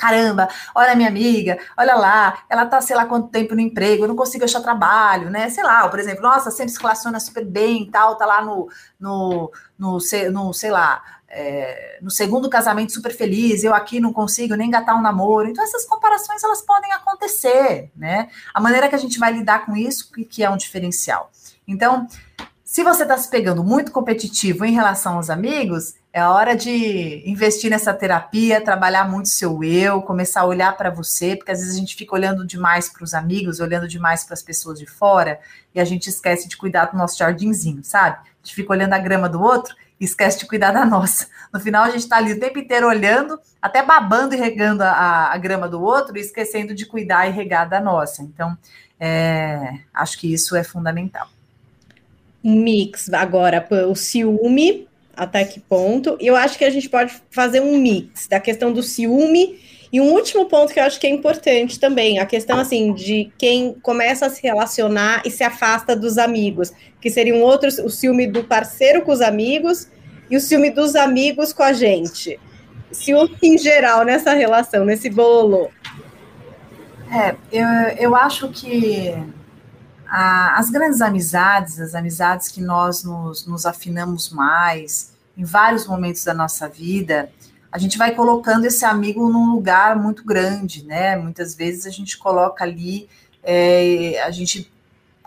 caramba, olha minha amiga, olha lá, ela tá sei lá quanto tempo no emprego, eu não consigo achar trabalho, né? Sei lá, por exemplo, nossa, sempre se relaciona super bem e tal, tá lá no, no, no, no sei lá, é, no segundo casamento super feliz, eu aqui não consigo nem engatar um namoro. Então, essas comparações elas podem acontecer, né? A maneira que a gente vai lidar com isso que é um diferencial. Então, se você está se pegando muito competitivo em relação aos amigos, é hora de investir nessa terapia, trabalhar muito seu eu, começar a olhar para você, porque às vezes a gente fica olhando demais para os amigos, olhando demais para as pessoas de fora, e a gente esquece de cuidar do nosso jardinzinho, sabe? A gente fica olhando a grama do outro e esquece de cuidar da nossa. No final, a gente está ali o tempo inteiro olhando, até babando e regando a, a, grama do outro, e esquecendo de cuidar e regar da nossa. Então, é, acho que isso é fundamental. Mix agora, o ciúme até que ponto. E eu acho que a gente pode fazer um mix da questão do ciúme e um último ponto que eu acho que é importante também, a questão assim de quem começa a se relacionar e se afasta dos amigos, que seriam outros, o ciúme do parceiro com os amigos e o ciúme dos amigos com a gente. Ciúme em geral nessa relação, nesse bolo. É, eu, eu acho que a, as grandes amizades, as amizades que nós nos, nos afinamos mais em vários momentos da nossa vida, a gente vai colocando esse amigo num lugar muito grande, né? Muitas vezes a gente coloca ali, é, a gente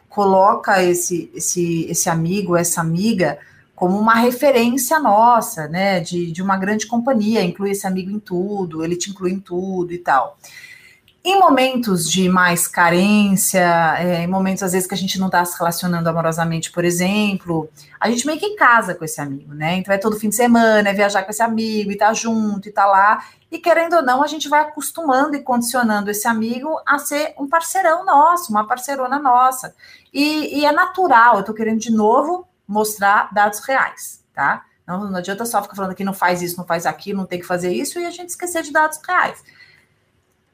coloca esse, esse, esse amigo, essa amiga, como uma referência nossa, né? De, de uma grande companhia, inclui esse amigo em tudo, ele te inclui em tudo e tal. Em momentos de mais carência, é, em momentos às vezes que a gente não está se relacionando amorosamente, por exemplo, a gente meio que casa com esse amigo, né? Então é todo fim de semana, é viajar com esse amigo e tá junto e tá lá. E querendo ou não, a gente vai acostumando e condicionando esse amigo a ser um parceirão nosso, uma parceirona nossa. E, e é natural, eu tô querendo de novo mostrar dados reais, tá? Não, não adianta só ficar falando que não faz isso, não faz aquilo, não tem que fazer isso e a gente esquecer de dados reais.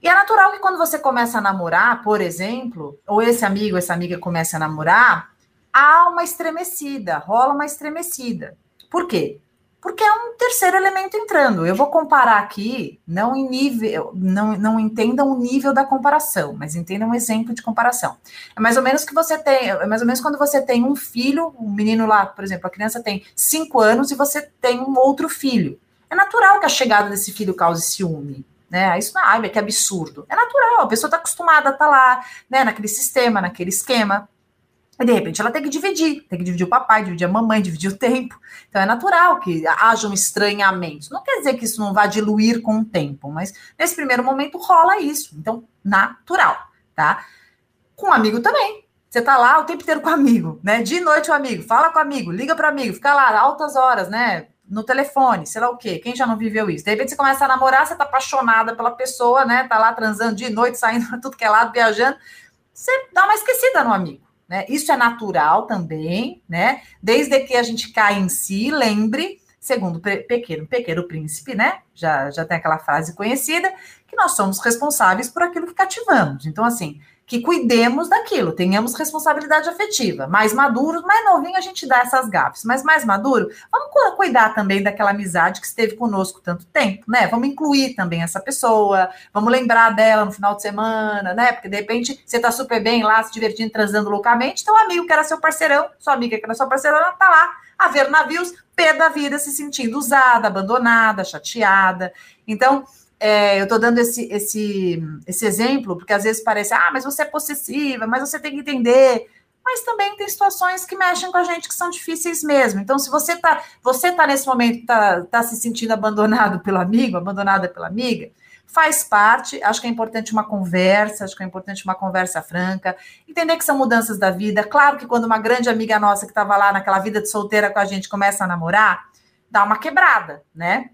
E é natural que quando você começa a namorar, por exemplo, ou esse amigo, essa amiga começa a namorar, há uma estremecida, rola uma estremecida. Por quê? Porque é um terceiro elemento entrando. Eu vou comparar aqui, não em nível, não, não entendam o nível da comparação, mas entendam um exemplo de comparação. É mais ou menos que você tem, é mais ou menos quando você tem um filho, um menino lá, por exemplo, a criança tem cinco anos e você tem um outro filho. É natural que a chegada desse filho cause ciúme né? Isso não é, ai, que absurdo. É natural, a pessoa está acostumada a estar tá lá, né, naquele sistema, naquele esquema. E de repente ela tem que dividir, tem que dividir o papai, dividir a mamãe, dividir o tempo. Então é natural que haja um estranhamento. Não quer dizer que isso não vá diluir com o tempo, mas nesse primeiro momento rola isso. Então, natural, tá? Com amigo também. Você tá lá o tempo inteiro com o amigo, né? De noite o amigo, fala com o amigo, liga para amigo, fica lá altas horas, né? No telefone, sei lá o quê. Quem já não viveu isso? De repente você começa a namorar, você tá apaixonada pela pessoa, né? Tá lá transando de noite, saindo para tudo que é lado, viajando. Você dá uma esquecida no amigo, né? Isso é natural também, né? Desde que a gente caia em si, lembre, segundo Pequeno, Pequeno Príncipe, né? Já, já tem aquela frase conhecida, que nós somos responsáveis por aquilo que cativamos. Então, assim, que cuidemos daquilo, tenhamos responsabilidade afetiva. Mais maduro, mais novinho, a gente dá essas gafes, mas mais maduro, vamos cuidar também daquela amizade que esteve conosco tanto tempo, né? Vamos incluir também essa pessoa, vamos lembrar dela no final de semana, né? Porque de repente você tá super bem lá, se divertindo, transando loucamente, teu amigo que era seu parceirão, sua amiga que era sua parceirona, tá lá a ver navios, pé da vida, se sentindo usada, abandonada, chateada. Então, é, eu estou dando esse, esse, esse exemplo, porque às vezes parece, ah, mas você é possessiva, mas você tem que entender. mas também tem situações que mexem com a gente que são difíceis mesmo. Então, se você tá, você tá nesse momento, tá, tá se sentindo abandonado pelo amigo, abandonada pela amiga, faz parte, acho que é importante uma conversa, acho que é importante uma conversa franca, entender que são mudanças da vida. Claro que quando uma grande amiga nossa que estava lá naquela vida de solteira com a gente começa a namorar, dá uma quebrada, né?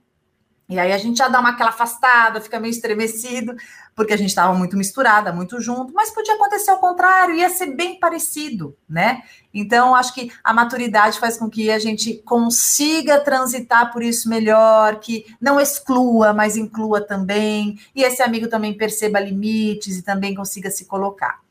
E aí a gente já dá uma aquela afastada, fica meio estremecido, porque a gente estava muito misturada, muito junto, mas podia acontecer ao contrário, ia ser bem parecido, né? Então, acho que a maturidade faz com que a gente consiga transitar por isso melhor, que não exclua, mas inclua também, e esse amigo também perceba limites e também consiga se colocar.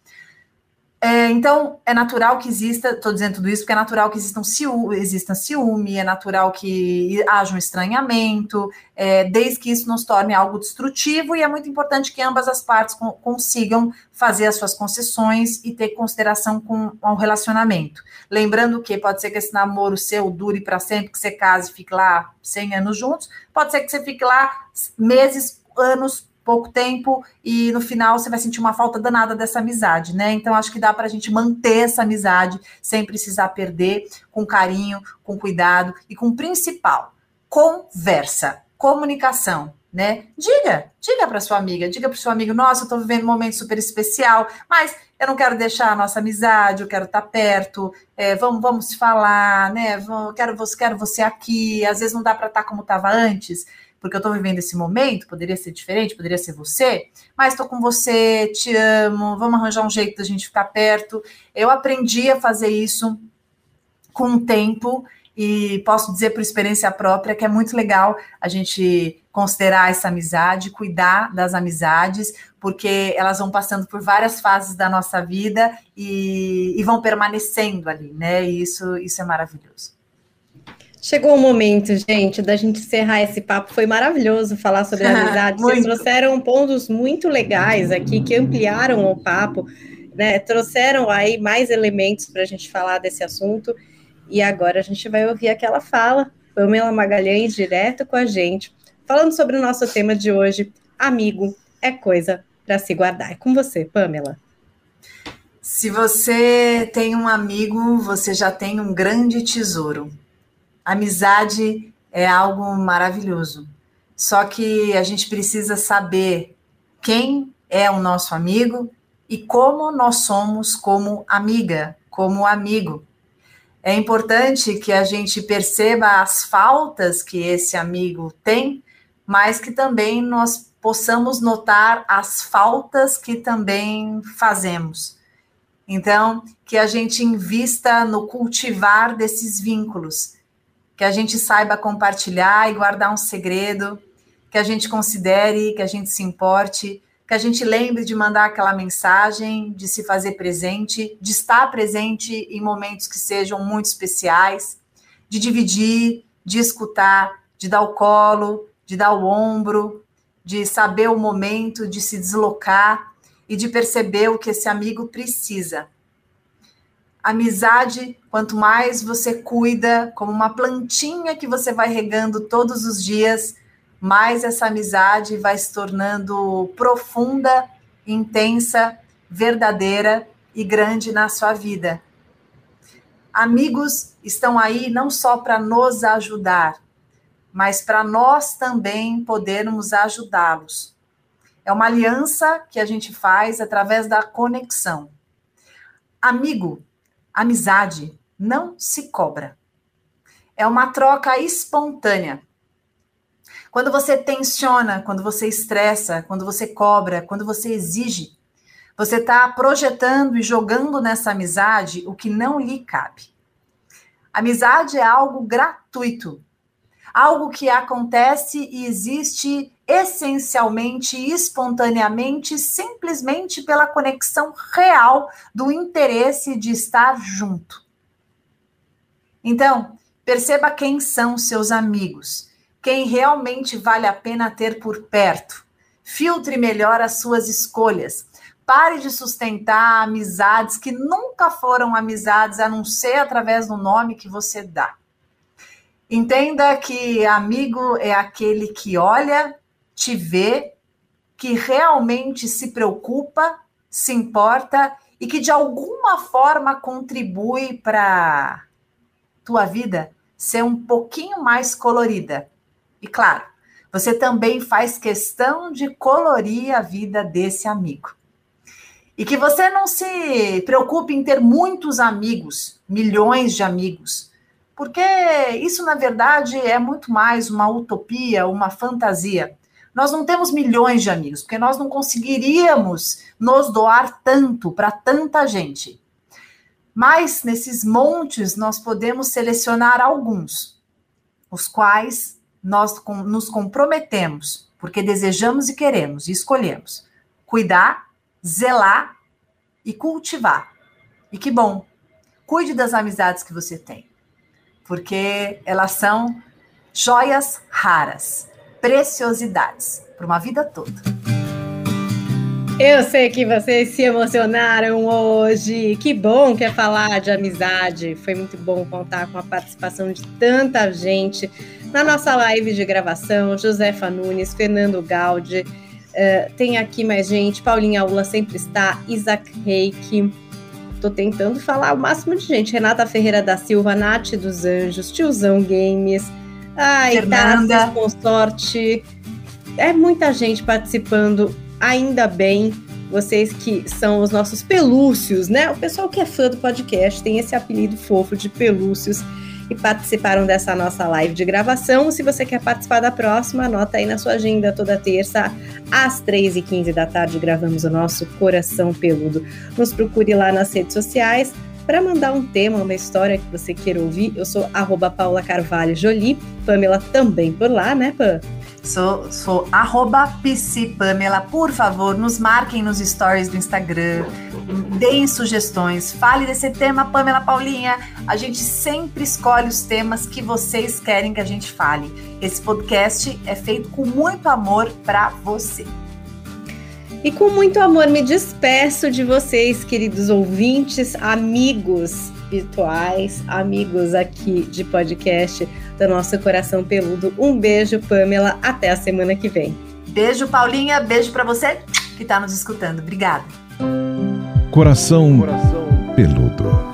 É, então, é natural que exista, estou dizendo tudo isso porque é natural que existam ciúme, exista ciúme, é natural que haja um estranhamento, é, desde que isso não se torne algo destrutivo, e é muito importante que ambas as partes consigam fazer as suas concessões e ter consideração com o relacionamento. Lembrando que pode ser que esse namoro seu dure para sempre, que você case e fique lá 100 anos juntos, pode ser que você fique lá meses, anos pouco tempo e no final você vai sentir uma falta danada dessa amizade, né? Então acho que dá para a gente manter essa amizade sem precisar perder, com carinho, com cuidado e com o principal, conversa, comunicação, né? Diga, diga para sua amiga, diga para seu amigo, nossa, eu estou vivendo um momento super especial, mas eu não quero deixar a nossa amizade, eu quero estar tá perto, é, vamos, vamos falar, né? Vamos, quero, quero você aqui, às vezes não dá para estar tá como estava antes porque eu estou vivendo esse momento, poderia ser diferente, poderia ser você, mas estou com você, te amo, vamos arranjar um jeito da gente ficar perto. Eu aprendi a fazer isso com o tempo e posso dizer por experiência própria que é muito legal a gente considerar essa amizade, cuidar das amizades, porque elas vão passando por várias fases da nossa vida e, e vão permanecendo ali, né? E isso, isso é maravilhoso. Chegou o momento, gente, da gente encerrar esse papo. Foi maravilhoso falar sobre amizade. Vocês trouxeram pontos muito legais aqui que ampliaram o papo, né? Trouxeram aí mais elementos para a gente falar desse assunto. E agora a gente vai ouvir aquela fala, Pamela Magalhães, direto com a gente, falando sobre o nosso tema de hoje: amigo é coisa para se guardar. É com você, Pamela. Se você tem um amigo, você já tem um grande tesouro amizade é algo maravilhoso. Só que a gente precisa saber quem é o nosso amigo e como nós somos como amiga, como amigo. É importante que a gente perceba as faltas que esse amigo tem, mas que também nós possamos notar as faltas que também fazemos. Então, que a gente invista no cultivar desses vínculos, que a gente saiba compartilhar e guardar um segredo, que a gente considere, que a gente se importe, que a gente lembre de mandar aquela mensagem, de se fazer presente, de estar presente em momentos que sejam muito especiais, de dividir, de escutar, de dar o colo, de dar o ombro, de saber o momento, de se deslocar e de perceber o que esse amigo precisa. Amizade, quanto mais você cuida, como uma plantinha que você vai regando todos os dias, mais essa amizade vai se tornando profunda, intensa, verdadeira e grande na sua vida. Amigos estão aí não só para nos ajudar, mas para nós também podermos ajudá-los. É uma aliança que a gente faz através da conexão. Amigo Amizade não se cobra. É uma troca espontânea. Quando você tensiona, quando você estressa, quando você cobra, quando você exige, você está projetando e jogando nessa amizade o que não lhe cabe. Amizade é algo gratuito, algo que acontece e existe essencialmente, espontaneamente, simplesmente pela conexão real do interesse de estar junto. Então, perceba quem são seus amigos, quem realmente vale a pena ter por perto. Filtre melhor as suas escolhas. Pare de sustentar amizades que nunca foram amizades, a não ser através do nome que você dá. Entenda que amigo é aquele que olha, te vê, que realmente se preocupa, se importa e que de alguma forma contribui para tua vida ser um pouquinho mais colorida. E claro, você também faz questão de colorir a vida desse amigo. E que você não se preocupe em ter muitos amigos, milhões de amigos, porque isso, na verdade, é muito mais uma utopia, uma fantasia. Nós não temos milhões de amigos, porque nós não conseguiríamos nos doar tanto para tanta gente. Mas nesses montes nós podemos selecionar alguns, os quais nós nos comprometemos, porque desejamos e queremos e escolhemos cuidar, zelar e cultivar. E que bom! Cuide das amizades que você tem, porque elas são joias raras preciosidades para uma vida toda. Eu sei que vocês se emocionaram hoje. Que bom que é falar de amizade. Foi muito bom contar com a participação de tanta gente na nossa live de gravação. Josefa Nunes, Fernando Gaudi. Uh, tem aqui mais gente. Paulinha Aula sempre está. Isaac Reiki. Tô tentando falar o máximo de gente. Renata Ferreira da Silva, Nath dos Anjos, Tiozão Games. Ai, Fernanda. com sorte. É muita gente participando, ainda bem. Vocês que são os nossos pelúcios, né? O pessoal que é fã do podcast tem esse apelido fofo de pelúcios e participaram dessa nossa live de gravação. Se você quer participar da próxima, anota aí na sua agenda toda terça, às 3h15 da tarde, gravamos o nosso Coração Peludo. Nos procure lá nas redes sociais para mandar um tema, uma história que você queira ouvir, eu sou arroba Paula Carvalho Jolie, Pamela também por lá, né, Pam? Sou, sou arroba Pamela. Por favor, nos marquem nos stories do Instagram, deem sugestões, fale desse tema, Pamela Paulinha. A gente sempre escolhe os temas que vocês querem que a gente fale. Esse podcast é feito com muito amor para você. E com muito amor me despeço de vocês, queridos ouvintes, amigos virtuais, amigos aqui de podcast do nosso coração peludo. Um beijo, Pamela. Até a semana que vem. Beijo, Paulinha. Beijo para você que está nos escutando. Obrigada. Coração, coração peludo.